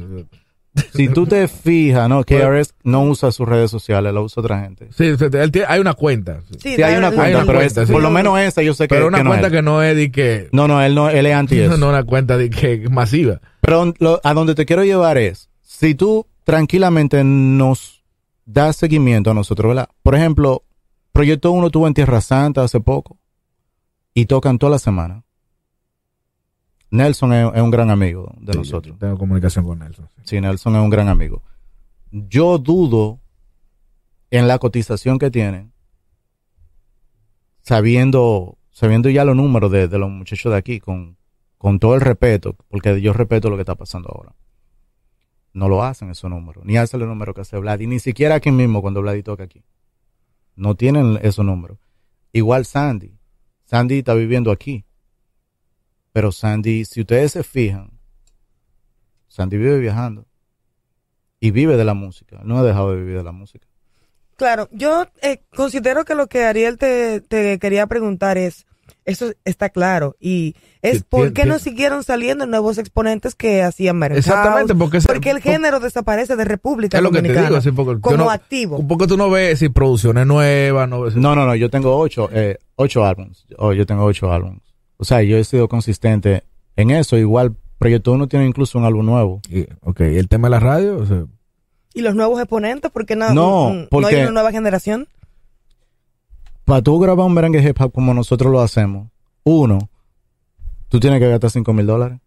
Si tú te fijas, no, KRS no usa sus redes sociales, lo usa otra gente. Sí, él tiene- hay una cuenta. Sí, Sí, hay una hay cuenta, una pero cuenta, es- sí. por lo menos esa yo sé que, Pero una que no cuenta es. que no es de que. No, no, él no, él es anti eso. No, una cuenta de que masiva. Pero lo- a donde te quiero llevar es, si tú tranquilamente nos das seguimiento a nosotros, ¿verdad? Por ejemplo, Proyecto 1 tuvo en Tierra Santa hace poco y tocan toda la semana. Nelson es, es un gran amigo de Sí, nosotros. Tengo comunicación con Nelson. sí. Sí, Nelson es un gran amigo. Yo dudo en la cotización que tienen, sabiendo, sabiendo ya los números de, de los muchachos de aquí, con, con todo el respeto, porque yo respeto lo que está pasando ahora. No lo hacen esos números, ni hacen los números que hace Vlad, y ni siquiera aquí mismo cuando Vlad toca aquí. No tienen esos números. Igual Sandy. Sandy está viviendo aquí. Pero Sandy, si ustedes se fijan, Sandy vive viajando. Y vive de la música. No ha dejado de vivir de la música. Claro, yo eh, considero que lo que Ariel te, te quería preguntar es, eso está claro, y es Sí, por tien- qué no siguieron saliendo nuevos exponentes que hacían mercado. Exactamente, porque, ese- Porque el género desaparece de República es lo que te Dominicana digo. sí, porque, como no- activo. Porque tú no ves si producciones nuevas, no ves. No, no, no. Yo tengo ocho, eh, ocho álbums. Oh, yo tengo ocho álbums. O sea, yo he sido consistente en eso. Igual, Proyecto Uno tiene incluso un álbum nuevo. Y, ok, ¿y el tema de la radio? O sea, ¿Y los nuevos exponentes? ¿Por qué no, No, porque- hay una nueva generación? Para tú grabar un merengue hip hop como nosotros lo hacemos, uno, tú tienes que gastar cinco mil dólares.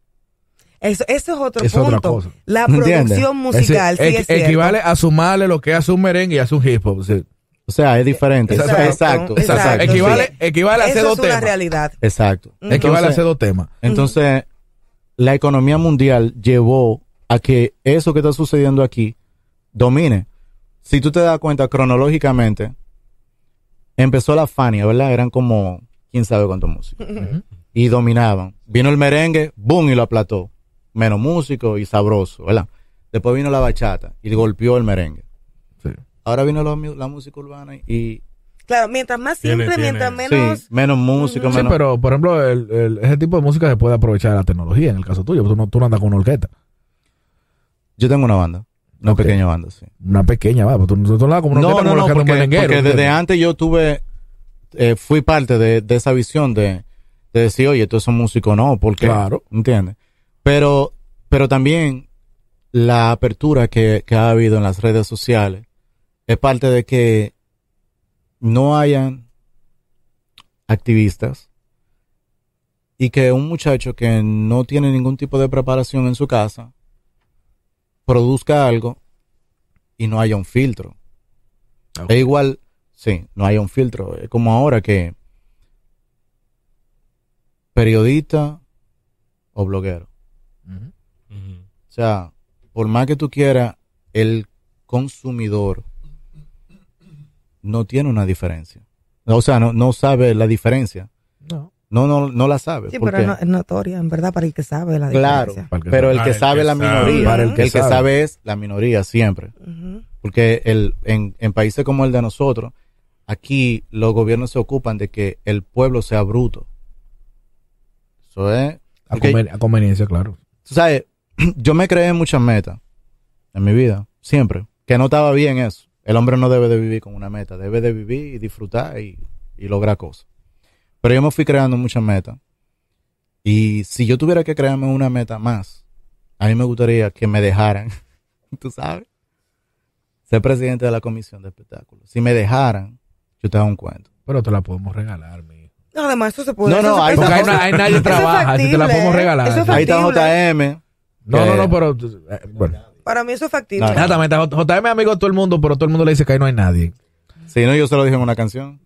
Eso, eso es otro Es otra punto. cosa. La ¿Entiendes? producción musical, es sí es equivale a sumarle lo que hace un merengue y hace un hip hop. sí. O sea, es diferente. Exacto, exacto. exacto. exacto, Equivale, sí. equivale a hacer dos es una temas. realidad. Exacto. Mm. Equivale a hacer dos temas. Entonces, la economía mundial llevó a que eso que está sucediendo aquí domine. Si tú te das cuenta cronológicamente, empezó la Fania, ¿verdad? Eran como quién sabe cuántos músicos. Y dominaban. Vino el merengue, boom, y lo aplató. Menos músico y sabroso, ¿verdad? Después vino la bachata y golpeó el merengue. Sí. Ahora vino la, mu- la música urbana y Claro, mientras más simple, tiene- mientras menos... Sí, menos música, Ujú. Sí, menos... pero por ejemplo, el- el- ese tipo de música se puede aprovechar de la tecnología en el caso tuyo. Tú no, tú no andas con una orquesta. Yo tengo una banda, una pequeña banda, sí. Una pequeña, va. pues Tú, tú, tú andas como una No, porque, desde antes yo tuve, eh, fui parte de, de esa visión de, de decir, oye, tú eres un músico, no, porque, Claro. ¿entiendes? Pero, pero también la apertura que, que ha habido en las redes sociales es parte de que no hayan activistas y que un muchacho que no tiene ningún tipo de preparación en su casa produzca algo y no haya un filtro. Ok. Es igual, sí, no haya un filtro. Es como ahora que periodista o bloguero. O sea, por más que tú quieras, el consumidor no tiene una diferencia. O sea, no, no sabe la diferencia. No. No, no, no la sabe. Sí, pero no- es notoria, en verdad, para el que sabe la claro, diferencia. Pero el que sabe la minoría, Para el el que sabe. sabe es la minoría siempre. Porque el, en, en países como el de nosotros, aquí los gobiernos se ocupan de que el pueblo sea bruto. Eso es. A, conven- a conveniencia, claro. tú sabes, yo me creé en muchas metas en mi vida, siempre. Que no estaba bien eso. El hombre no debe de vivir con una meta, debe de vivir y disfrutar y, y lograr cosas. Pero yo me fui creando muchas metas. Y si yo tuviera que crearme una meta más, a mí me gustaría que me dejaran, tú sabes, ser presidente de la comisión de espectáculos. Si me dejaran, yo te hago un cuento. Pero te la podemos regalar, mi hijo. No, además, eso se puede. No, no, hay- Porque ahí, eso- na- ahí nadie trabaja. Si te la factible, podemos regalar. eso es Ahí está. JM. No, que- no, no, pero. eh, bueno. Para mí eso es factible. No. Exactamente. J- JM es amigo de todo el mundo, pero todo el mundo le dice que ahí no hay nadie. Si no, yo se lo dije en una canción.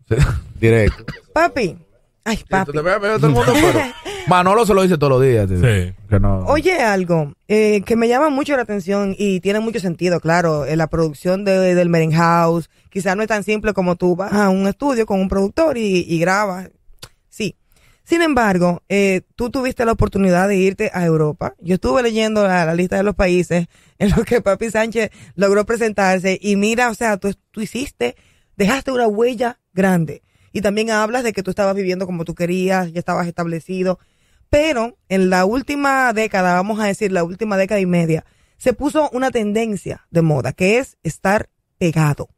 Directo. Papi. Ay, papi. Te todo el mundo, pero. Manolo se lo dice todos los días. tío. Sí. Que no. Oye, algo eh, que me llama mucho la atención y tiene mucho sentido, claro, en la producción de, del Meren House. Quizás no es tan simple como tú vas a un estudio con un productor y, y grabas. Sí. Sin embargo, eh, tú tuviste la oportunidad de irte a Europa. Yo estuve leyendo la, la lista de los países en los que Papi Sánchez logró presentarse y mira, o sea, tú, tú hiciste, dejaste una huella grande. Y también hablas de que tú estabas viviendo como tú querías, ya estabas establecido. Pero en la última década, vamos a decir la última década y media, se puso una tendencia de moda, que es estar pegado.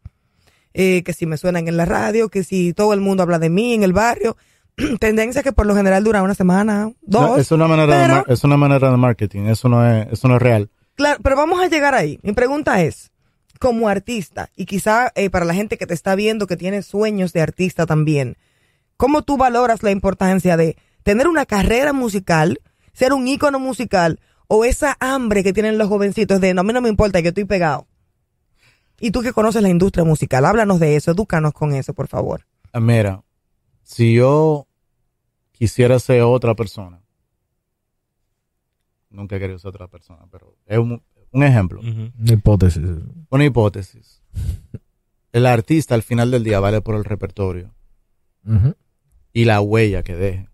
Eh, que si me suenan en la radio, que si todo el mundo habla de mí en el barrio. tendencia que por lo general dura una semana, dos. No, es una manera de pero- es una manera de marketing, eso no es eso no es real. Claro, pero vamos a llegar ahí. Mi pregunta es, como artista, y quizá eh, para la gente que te está viendo que tiene sueños de artista también, ¿cómo tú valoras la importancia de tener una carrera musical, ser un ícono musical, o esa hambre que tienen los jovencitos de no, a mí no me importa, yo estoy pegado? Y tú que conoces la industria musical, háblanos de eso, edúcanos con eso, por favor. Ah, Mira, si yo quisiera ser otra persona, nunca he querido ser otra persona, pero es un, un ejemplo. Una hipótesis. una hipótesis. El artista al final del día vale por el repertorio y la huella que deje.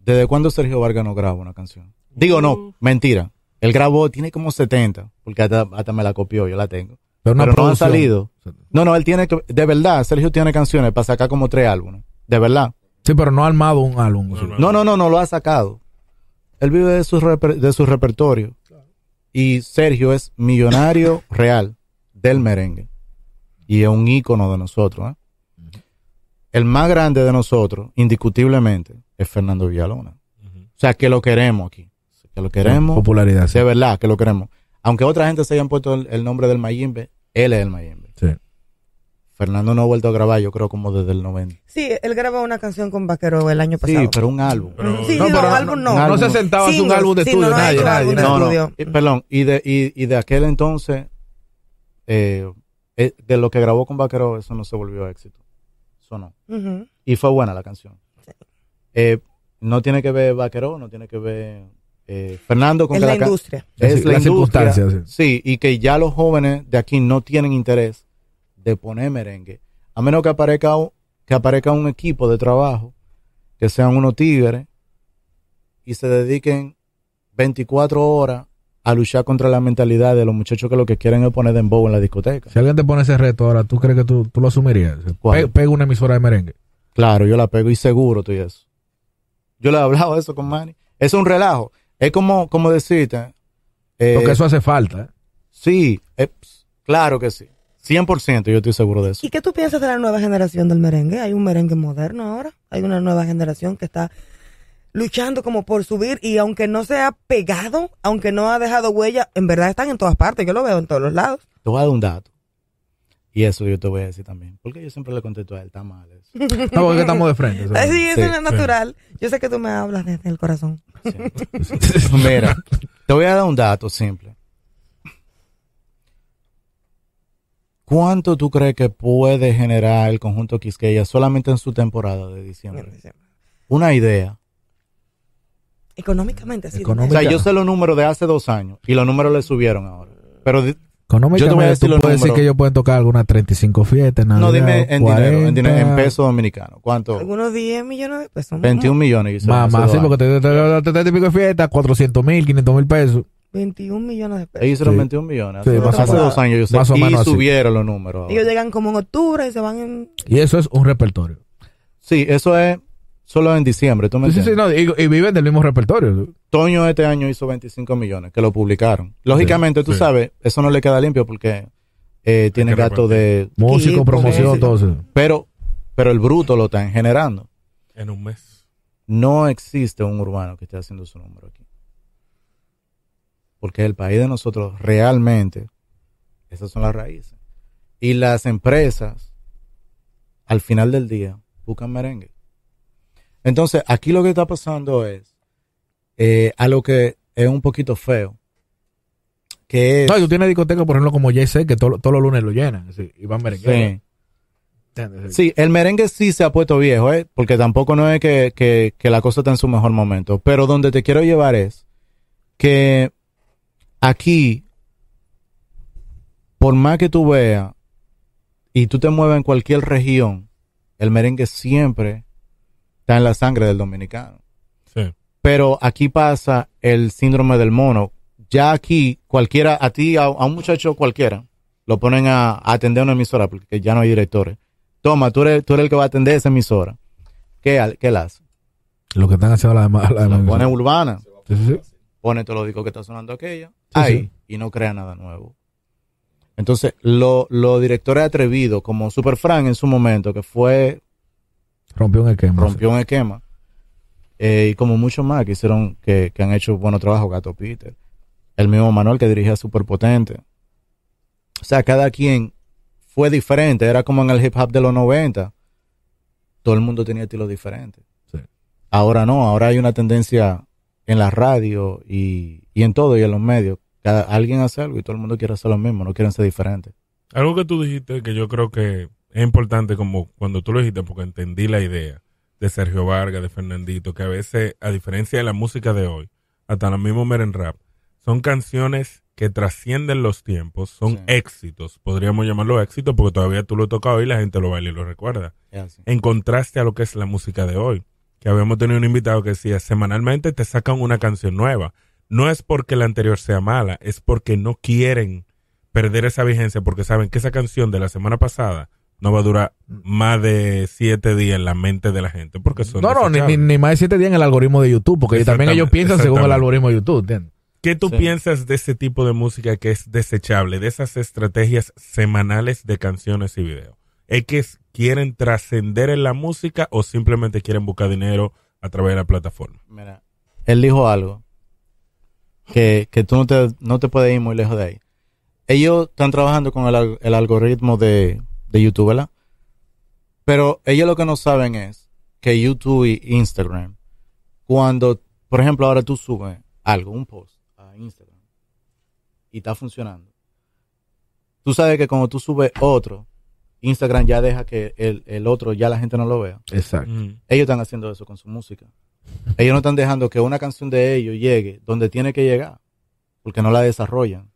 ¿Desde cuándo Sergio Vargas no graba una canción? Digo, no, mentira. Él grabó, tiene como 70, porque hasta, hasta me la copió, yo la tengo. Pero, una Pero no han producción. salido. No, no, él tiene que, de verdad, Sergio tiene canciones para sacar como tres álbumes. De verdad. Sí, pero no ha armado un álbum. No, no. No, no, no, no lo ha sacado. Él vive de su, reper- de su repertorio. Y Sergio es millonario real del merengue. Y es un ícono de nosotros. ¿eh? El más grande de nosotros, indiscutiblemente, es Fernando Villalona. O sea, que lo queremos aquí. Que lo queremos. Popularidad. Sí. De verdad, que lo queremos. Aunque otra gente se hayan puesto el, el nombre del Mayimbe, él es el Mayimbe. Sí. Fernando no ha vuelto a grabar, yo creo, como desde el 90. Sí, él grabó una canción con Vaquero el año pasado. Sí, pero un álbum. Pero- Sí, No, sí, pero no, no- álbum no. un No se ha sentado a hacer un álbum de sí, estudio, no, nadie. No, no. Y- perdón, y de, y, y de aquel entonces, eh, eh, de lo que grabó con Vaquero, eso no se volvió éxito. Eso no. Y fue buena la canción. Eh, no tiene que ver Vaquero, no tiene que ver eh, Fernando con Es que la ca- industria. es La la industria. circunstancia, Sí, y que ya los jóvenes de aquí no tienen interés de poner merengue. A menos que aparezca, un- que aparezca un equipo de trabajo, que sean unos tigres, y se dediquen 24 horas a luchar contra la mentalidad de los muchachos que lo que quieren es poner dembow en la discoteca. Si alguien te pone ese reto ahora, ¿tú crees que tú, tú lo asumirías? Pe- pega una emisora de merengue. Claro, yo la pego y seguro estoy eso. Yo le he hablado de eso con Manny. Es un relajo. Es como, como decirte. eh, Porque eso hace falta. ¿eh? Sí, eh, claro que sí. 100% yo estoy seguro de eso. ¿Y qué tú piensas de la nueva generación del merengue? Hay un merengue moderno ahora. Hay una nueva generación que está luchando como por subir y aunque no se ha pegado, aunque no ha dejado huella, en verdad están en todas partes. Yo lo veo en todos los lados. Te voy a dar un dato. Y eso yo te voy a decir también. Porque yo siempre le contesto a él, está mal eso. No, porque estamos de frente. Ay, sí, eso sí, es natural. Yo sé que tú me hablas desde el corazón. Mira, te voy a dar un dato simple. ¿Cuánto tú crees que puede generar el conjunto Quisqueya solamente en su temporada de diciembre? Una idea. Económicamente, sí. O sea, yo sé los números de hace dos años y los números le subieron ahora. Pero Económicamente, Yo te voy a decir tú los puedes decir que ellos pueden tocar algunas 35 fiestas. no, Navidad, dime en dinero, en, dinero, en 40. peso dominicano. ¿Cuánto? Algunos 10 millones de pesos. 21 millones. Más, más, sí, porque te, te, te, te, te, pico de fiesta, 400 mil, 500 mil pesos. 21 millones de pesos. Ellos hicieron Sí. 21 millones. Sí, Hace, hace dos años yo sé. Más o y menos así. subieron los números. ahora. Ellos llegan como en octubre y se van en... Y eso es un repertorio. Sí, eso es solo en diciembre. ¿tú me Sí, sí, sí, no, y, y viven del mismo repertorio. Toño este año hizo 25 millones, que lo publicaron. Lógicamente, tú sí. sabes, eso no le queda limpio porque eh, tiene gasto de... Músico, promoción, eso. Pero, pero el bruto lo están generando. En un mes. No existe un urbano que esté haciendo su número aquí. Porque el país de nosotros realmente, esas son las raíces. Y las empresas, al final del día, buscan merengue. Entonces, aquí lo que está pasando es eh, algo que es un poquito feo. Que es... No, tú tienes discotecas, por ejemplo, como Jay-Z, que todo- todos los lunes lo llenan. y van merengue. Sí. Sí, el merengue sí se ha puesto viejo, ¿eh? porque tampoco no es que, que, que la cosa está en su mejor momento. Pero donde te quiero llevar es que aquí, por más que tú veas y tú te muevas en cualquier región, el merengue siempre está en la sangre del dominicano. Sí. Pero aquí pasa el síndrome del mono. Ya aquí, cualquiera, a ti, a, a un muchacho cualquiera, lo ponen a, a atender una emisora porque ya no hay directores. Toma, tú eres, tú eres el que va a atender esa emisora. ¿Qué, qué él hace? Lo que están haciendo la demás. La demás- pone urbana, Sí, sí, sí. pone todo lo discos que está sonando aquella, Sí. y no crea nada nuevo. Entonces, lo- los directores atrevidos, como Super Frank en su momento, que fue, Rompió un esquema. rompió un esquema, eh, y como muchos más que hicieron, que, que han hecho buenos trabajos, Gato Peter, el mismo Manuel que dirigía Super Potente. O sea, cada quien fue diferente, era como en el hip hop de los 90. Todo el mundo tenía estilos diferentes. Sí. Ahora no, ahora hay una tendencia en la radio y, y en todo y en los medios. Cada, alguien hace algo y todo el mundo quiere hacer lo mismo, no quieren ser diferentes. Algo que tú dijiste que yo creo que es importante como cuando tú lo dijiste porque entendí la idea de Sergio Vargas, de Fernandito, que a veces, a diferencia de la música de hoy, hasta los mismos Meren Rap, son canciones que trascienden los tiempos, son Sí. éxitos, podríamos llamarlo éxitos porque todavía tú lo tocas hoy y la gente lo baila y lo recuerda. En contraste a lo que es la música de hoy, que habíamos tenido un invitado que decía, semanalmente te sacan una canción nueva. No es porque la anterior sea mala, es porque no quieren perder esa vigencia porque saben que esa canción de la semana pasada no va a durar más de siete días en la mente de la gente porque son No, no, ni, ni, más de siete días en el algoritmo de YouTube, porque también ellos piensan según el algoritmo de YouTube, ¿entiendes? ¿Qué tú Sí. piensas de ese tipo de música que es desechable, de esas estrategias semanales de canciones y videos? ¿Es que quieren trascender en la música o simplemente quieren buscar dinero a través de la plataforma? Mira, él dijo algo que, que tú no te, no te puedes ir muy lejos de ahí. Ellos están trabajando con el, el algoritmo de, de YouTube, ¿verdad? Pero ellos lo que no saben es que YouTube y Instagram, cuando, por ejemplo, ahora tú subes algo, un post a Instagram, y está funcionando, tú sabes que cuando tú subes otro, Instagram ya deja que el, el otro ya la gente no lo vea. Exacto. Mm. Ellos están haciendo eso con su música. Ellos no están dejando que una canción de ellos llegue donde tiene que llegar, porque no la desarrollan.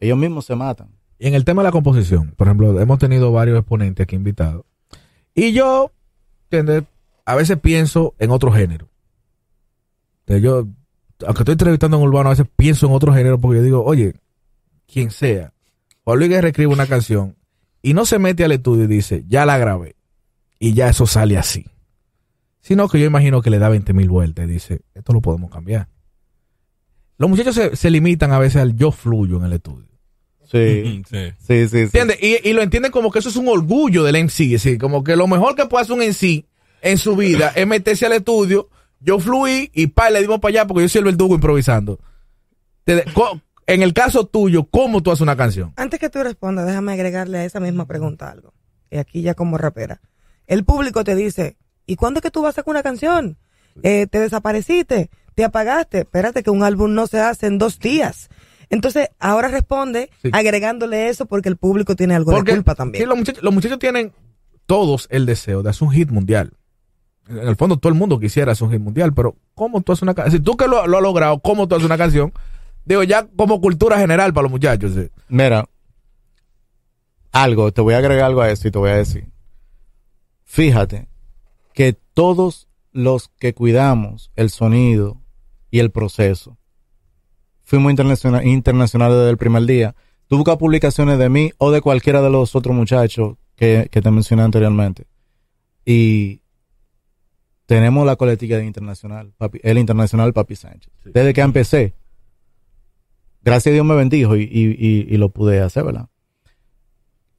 Ellos mismos se matan. Y en el tema de la composición, por ejemplo, hemos tenido varios exponentes aquí invitados. Y yo. A veces pienso en otro género. Yo aunque estoy entrevistando en urbano, a veces pienso en otro género porque yo digo, oye, quien sea, Juan Luis Guerra escribe una canción y no se mete al estudio y dice, ya la grabé y ya eso sale así. Sino que yo imagino que le da 20 mil vueltas y dice, esto lo podemos cambiar. Los muchachos se, se limitan a veces al yo fluyo en el estudio. Sí, Sí. sí, sí. sí. ¿Entiendes? Y, y lo entienden como que eso es un orgullo del MC. Es decir, como que lo mejor que puede hacer un MC en su vida es meterse al estudio, yo fluí y pa, le dimos para allá porque yo soy el verdugo improvisando. En el caso tuyo, ¿cómo tú haces una canción? Antes que tú respondas, déjame agregarle a esa misma pregunta algo. Y aquí ya como rapera. El público te dice, ¿y cuándo es que tú vas a sacar una canción? Eh, ¿Te desapareciste? ¿Te apagaste? Espérate que un álbum no se hace en dos días. Entonces, ahora responde Sí. agregándole eso porque el público tiene algo de culpa también. sí, los, muchachos, los muchachos tienen todos el deseo de hacer un hit mundial. En el fondo, todo el mundo quisiera hacer un hit mundial, pero ¿cómo tú haces una canción? Si tú que lo, lo has logrado, ¿cómo tú haces una canción? Digo, ya como cultura general para los muchachos. sí. Mira, algo, te voy a agregar algo a eso y te voy a decir. Fíjate que todos los que cuidamos el sonido y el proceso, fuimos internacional, internacionales desde el primer día. Tú buscas publicaciones de mí o de cualquiera de los otros muchachos que, que te mencioné anteriormente. Y tenemos la coletilla de internacional, papi- el internacional Papi Sánchez. Desde que empecé, gracias a Dios me bendijo y, y- y- y lo pude hacer, ¿verdad?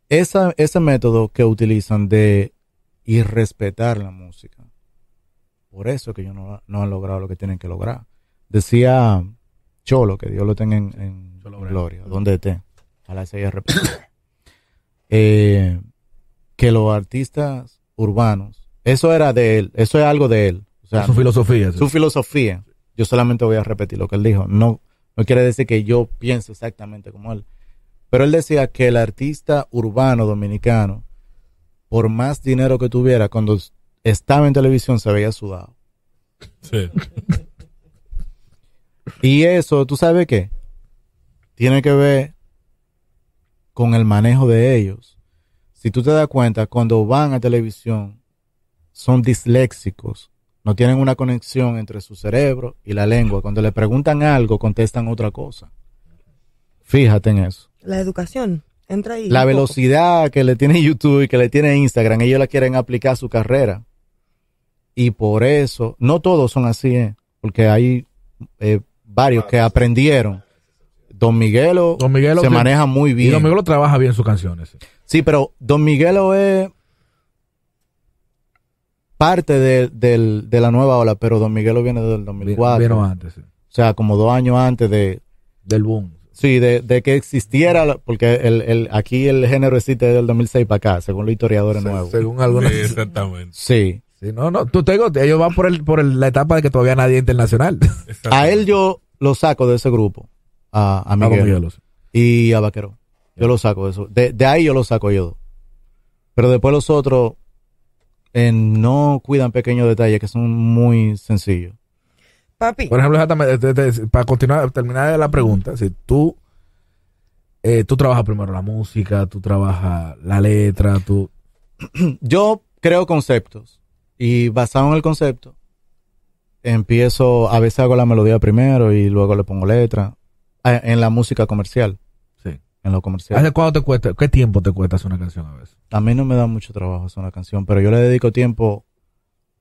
Esa, ese método que utilizan de irrespetar la música, por eso es que ellos no, no han logrado lo que tienen que lograr. Decía Cholo, que Dios lo tenga en, gloria, donde esté, ojalá se haya eh, que los artistas urbanos, eso era de él, eso es algo de él. O sea, su filosofía. sí. su filosofía. Yo solamente voy a repetir lo que él dijo. No, no quiere decir que yo piense exactamente como él. Pero él decía que el artista urbano dominicano, por más dinero que tuviera, cuando estaba en televisión se veía sudado. Sí. Y eso, ¿tú sabes qué? Tiene que ver con el manejo de ellos. Si tú te das cuenta, cuando van a televisión, son disléxicos. No tienen una conexión entre su cerebro y la lengua. Cuando le preguntan algo, contestan otra cosa. Fíjate en eso. La educación, entra ahí. La poco. velocidad que le tiene YouTube y que le tiene Instagram, ellos la quieren aplicar a su carrera. Y por eso, no todos son así, ¿eh? porque hay eh, varios que aprendieron. Don Miguelo, Don Miguelo se que- maneja muy Y bien. Don Miguelo trabaja bien sus canciones. sí. Sí, pero Don Miguelo es parte de, de la nueva ola, pero Don Miguelo viene del 2004. Vieron antes, sí. O sea, como dos años antes de, Del boom. Sí, de, de que existiera, porque el, el, aquí el género existe desde el 2006 para acá, según los historiadores nuevos. Según algunos. Sí, exactamente. Sí. Sí, no, no, tú te digo, ellos van por, el, por el- la etapa de que todavía nadie es internacional. A él yo lo saco de ese grupo, a, a Miguel y a Vaquero. Yo lo saco de eso. De, de ahí yo lo saco yo. Pero después los otros eh, no cuidan pequeños detalles que son muy sencillos. Papi, Por ejemplo, exactamente, para continuar, terminar la pregunta, si tú, eh, tú trabajas primero la música, tú trabajas la letra, tú... Yo creo conceptos y basado en el concepto empiezo, a veces hago la melodía primero y luego le pongo letra en la música comercial, Sí. en lo comercial. ¿Hace cuánto te cuesta, qué tiempo te cuesta hacer una canción a veces? A mí no me da mucho trabajo hacer una canción, pero yo le dedico tiempo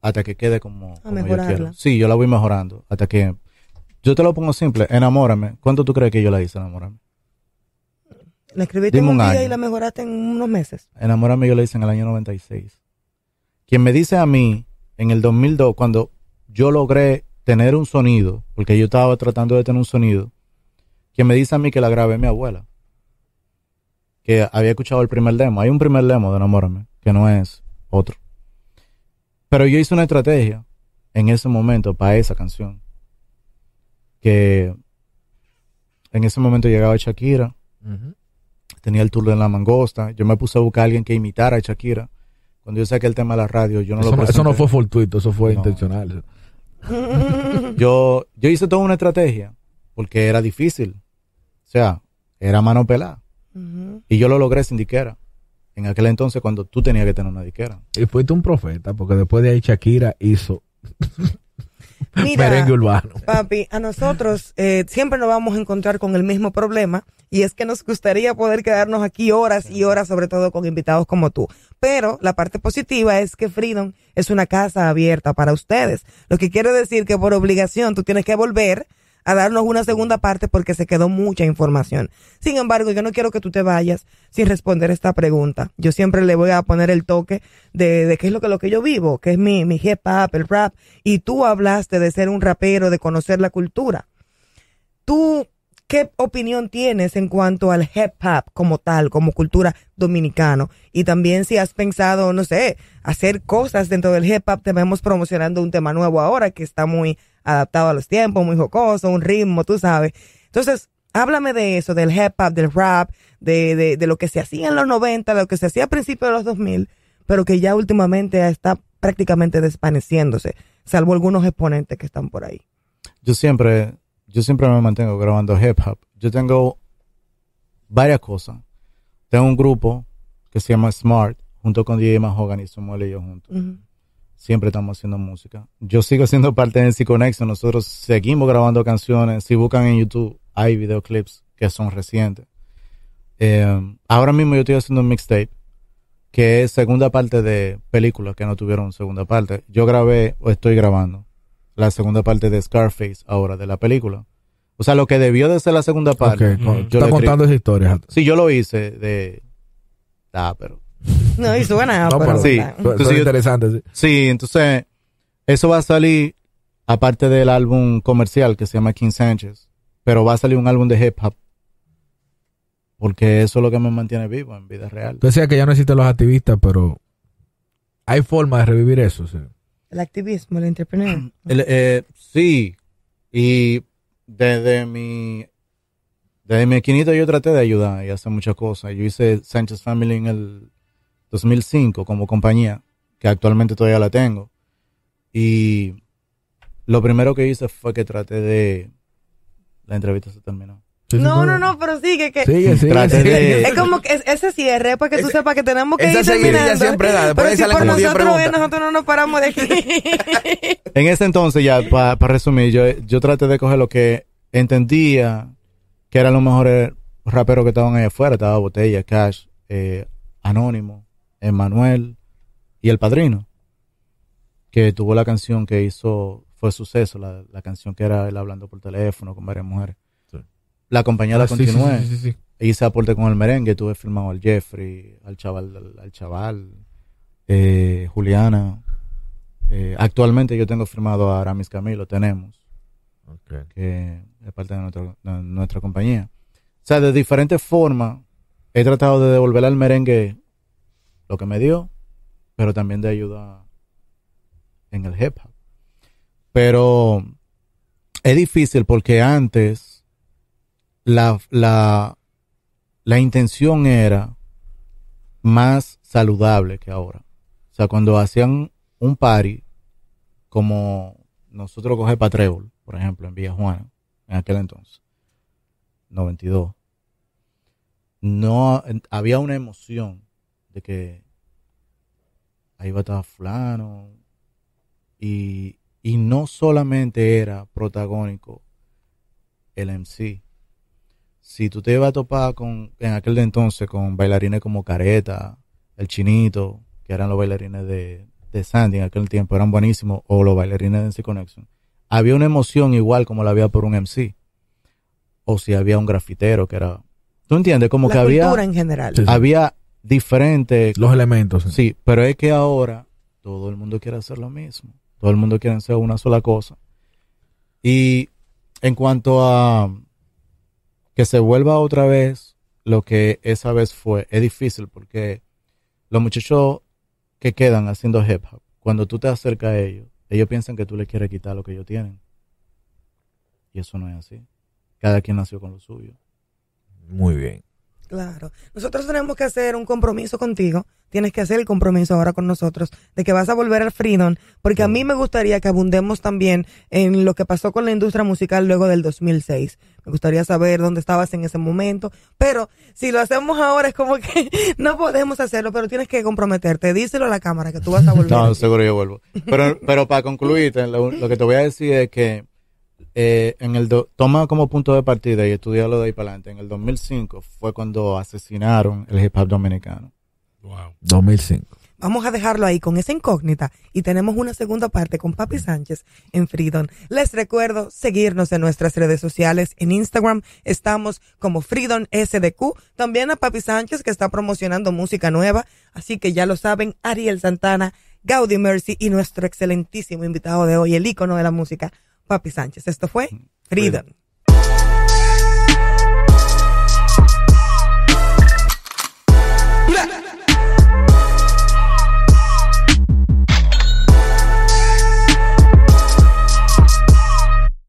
hasta que quede como, como yo mejorarla. quiero. Sí, yo la voy mejorando hasta que yo te lo pongo simple, enamórame. ¿Cuánto tú crees que yo la hice, enamórame? la escribiste en un un día año. y la mejoraste en unos meses. Enamórame yo la hice en el año 96. Quien me dice a mí en el 2002 cuando yo logré tener un sonido, porque yo estaba tratando de tener un sonido, quien me dice a mí que la grabé mi abuela, que había escuchado el primer demo. Hay un primer demo de Enamórame, que no es otro. Pero yo hice una estrategia en ese momento para esa canción. Que en ese momento llegaba Shakira, tenía el tour de la mangosta. Yo me puse a buscar a alguien que imitara a Shakira. Cuando yo saqué el tema de la radio, yo no eso, lo no, eso no fue fortuito, eso fue No. intencional. yo, yo hice toda una estrategia porque era difícil. O sea, era mano pelada. Y yo lo logré sin diquera. En aquel entonces cuando tú tenías que tener una diquera. Y fuiste un profeta, porque después de ahí Shakira hizo... Mira, Merengue urbano. papi, a nosotros eh, siempre nos vamos a encontrar con el mismo problema y es que nos gustaría poder quedarnos aquí horas y horas, sobre todo con invitados como tú. Pero la parte positiva es que Freedom es una casa abierta para ustedes, lo que quiere decir que por obligación tú tienes que volver a darnos una segunda parte porque se quedó mucha información. Sin embargo, yo no quiero que tú te vayas sin responder esta pregunta. Yo siempre le voy a poner el toque de, de qué es lo que, lo que yo vivo, que es mi, mi hip hop, el rap. Y tú hablaste de ser un rapero, de conocer la cultura. ¿Tú qué opinión tienes en cuanto al hip hop como tal, como cultura dominicano? Y también si has pensado, no sé, hacer cosas dentro del hip hop, te vemos promocionando un tema nuevo ahora que está muy adaptado a los tiempos, muy jocoso, un ritmo, tú sabes. Entonces, háblame de eso, del hip hop, del rap, de, de, de lo que se hacía en los 90, lo que se hacía a principios de los 2000, pero que ya últimamente está prácticamente desvaneciéndose, salvo algunos exponentes que están por ahí. Yo siempre, yo siempre me mantengo grabando hip hop. Yo tengo varias cosas. Tengo un grupo que se llama Smart, junto con DJ Mahogan y Samuel y yo juntos. Siempre estamos haciendo música. Yo sigo siendo parte de NC Connection. Nosotros seguimos grabando canciones. Si buscan en YouTube, hay videoclips que son recientes. Eh, ahora mismo yo estoy haciendo un mixtape que es segunda parte de películas que no tuvieron segunda parte. Yo grabé o estoy grabando la segunda parte de Scarface ahora de la película. O sea, lo que debió de ser la segunda parte. Ok, con- yo está contando esa historia. Sí, yo lo hice de... Ah, pero... No, y suena, No, pero, pero sí. Entonces es yo- interesante. sí. Sí, entonces eso va a salir aparte del álbum comercial que se llama King Sánchez, pero va a salir un álbum de hip hop porque eso es lo que me mantiene vivo en vida real. Tú decías que ya no existen los activistas, pero hay forma de revivir eso. sí. El activismo, el entrepreneur. Eh, sí, y desde mi desde mi esquinita yo traté de ayudar y hacer muchas cosas. Yo hice Sánchez Family en el 2005 como compañía, que actualmente todavía la tengo. Y lo primero que hice fue que traté de... La entrevista se terminó. Sí, No, no, no, pero sigue que... Sigue, sigue. Sigue. de- Es como que es- ese cierre para que tú sepas que tenemos que esa ir terminando. siempre da, Pero si por como 10 nosotros, preguntas. nosotros no nos paramos de aquí. En ese entonces ya, para resumir, yo, yo traté de coger lo que entendía que eran los mejores raperos que estaban ahí afuera. Estaba Botella, Cash, eh, Anónimo, Emmanuel y El Padrino. Que tuvo la canción que hizo, fue suceso, la, la canción que era él hablando por teléfono con varias mujeres. La compañía la Ah, sí, sí, sí, sí, sí. hice aporte con el merengue, tuve filmado al Jeffrey, al chaval, al, al chaval, eh, Juliana. Eh, actualmente yo tengo firmado a Aramis Camilo, tenemos, Ok. que es parte de, nuestro- de nuestra compañía. O sea, de diferentes formas he tratado de devolverle al merengue lo que me dio, pero también de ayuda en el hip hop. Pero es difícil porque antes la, la, la intención era más saludable que ahora. O sea, cuando hacían un party, como nosotros coger para Trébol, por ejemplo, en Villa Juana, en aquel entonces, 92, no había una emoción de que ahí va a estar fulano y, y no solamente era protagónico el MC. Si tú te ibas a topar con, en aquel entonces con bailarines como Careta, el Chinito, que eran los bailarines de, de Sandy en aquel tiempo, eran buenísimos, o los bailarines de NC Connection, había una emoción igual como la había por un MC. O si había un grafitero que era... ¿Tú entiendes? Como la que había, cultura en general. Había diferentes Los elementos. sí. Sí, pero es que ahora todo el mundo quiere hacer lo mismo. Todo el mundo quiere hacer una sola cosa. Y en cuanto a que se vuelva otra vez lo que esa vez fue, es difícil porque los muchachos que quedan haciendo hip hop, cuando tú te acercas a ellos, ellos piensan que tú les quieres quitar lo que ellos tienen. Y eso no es así. Cada quien nació con lo suyo. Muy bien. Claro. Nosotros tenemos que hacer un compromiso contigo. Tienes que hacer el compromiso ahora con nosotros de que vas a volver al Freedom, porque a mí me gustaría que abundemos también en lo que pasó con la industria musical luego del 2006. Me gustaría saber dónde estabas en ese momento, pero si lo hacemos ahora es como que no podemos hacerlo, pero tienes que comprometerte. Díselo a la cámara que tú vas a volver. No, seguro yo vuelvo. Pero, pero para concluirte, lo, lo que te voy a decir es que eh, en el do- toma como punto de partida y estudiarlo de ahí para adelante. En el 2005 fue cuando asesinaron el hip hop dominicano. Wow. 2005. Vamos a dejarlo ahí con esa incógnita y tenemos una segunda parte con Papi Sánchez en Freedom. Les recuerdo seguirnos en nuestras redes sociales. En Instagram estamos como Freedom SDQ. También a Papi Sánchez que está promocionando música nueva. Así que ya lo saben, Ariel Santana, Gaudi Mercy y nuestro excelentísimo invitado de hoy, el ícono de la música, Papi Sánchez. Esto fue Freedom.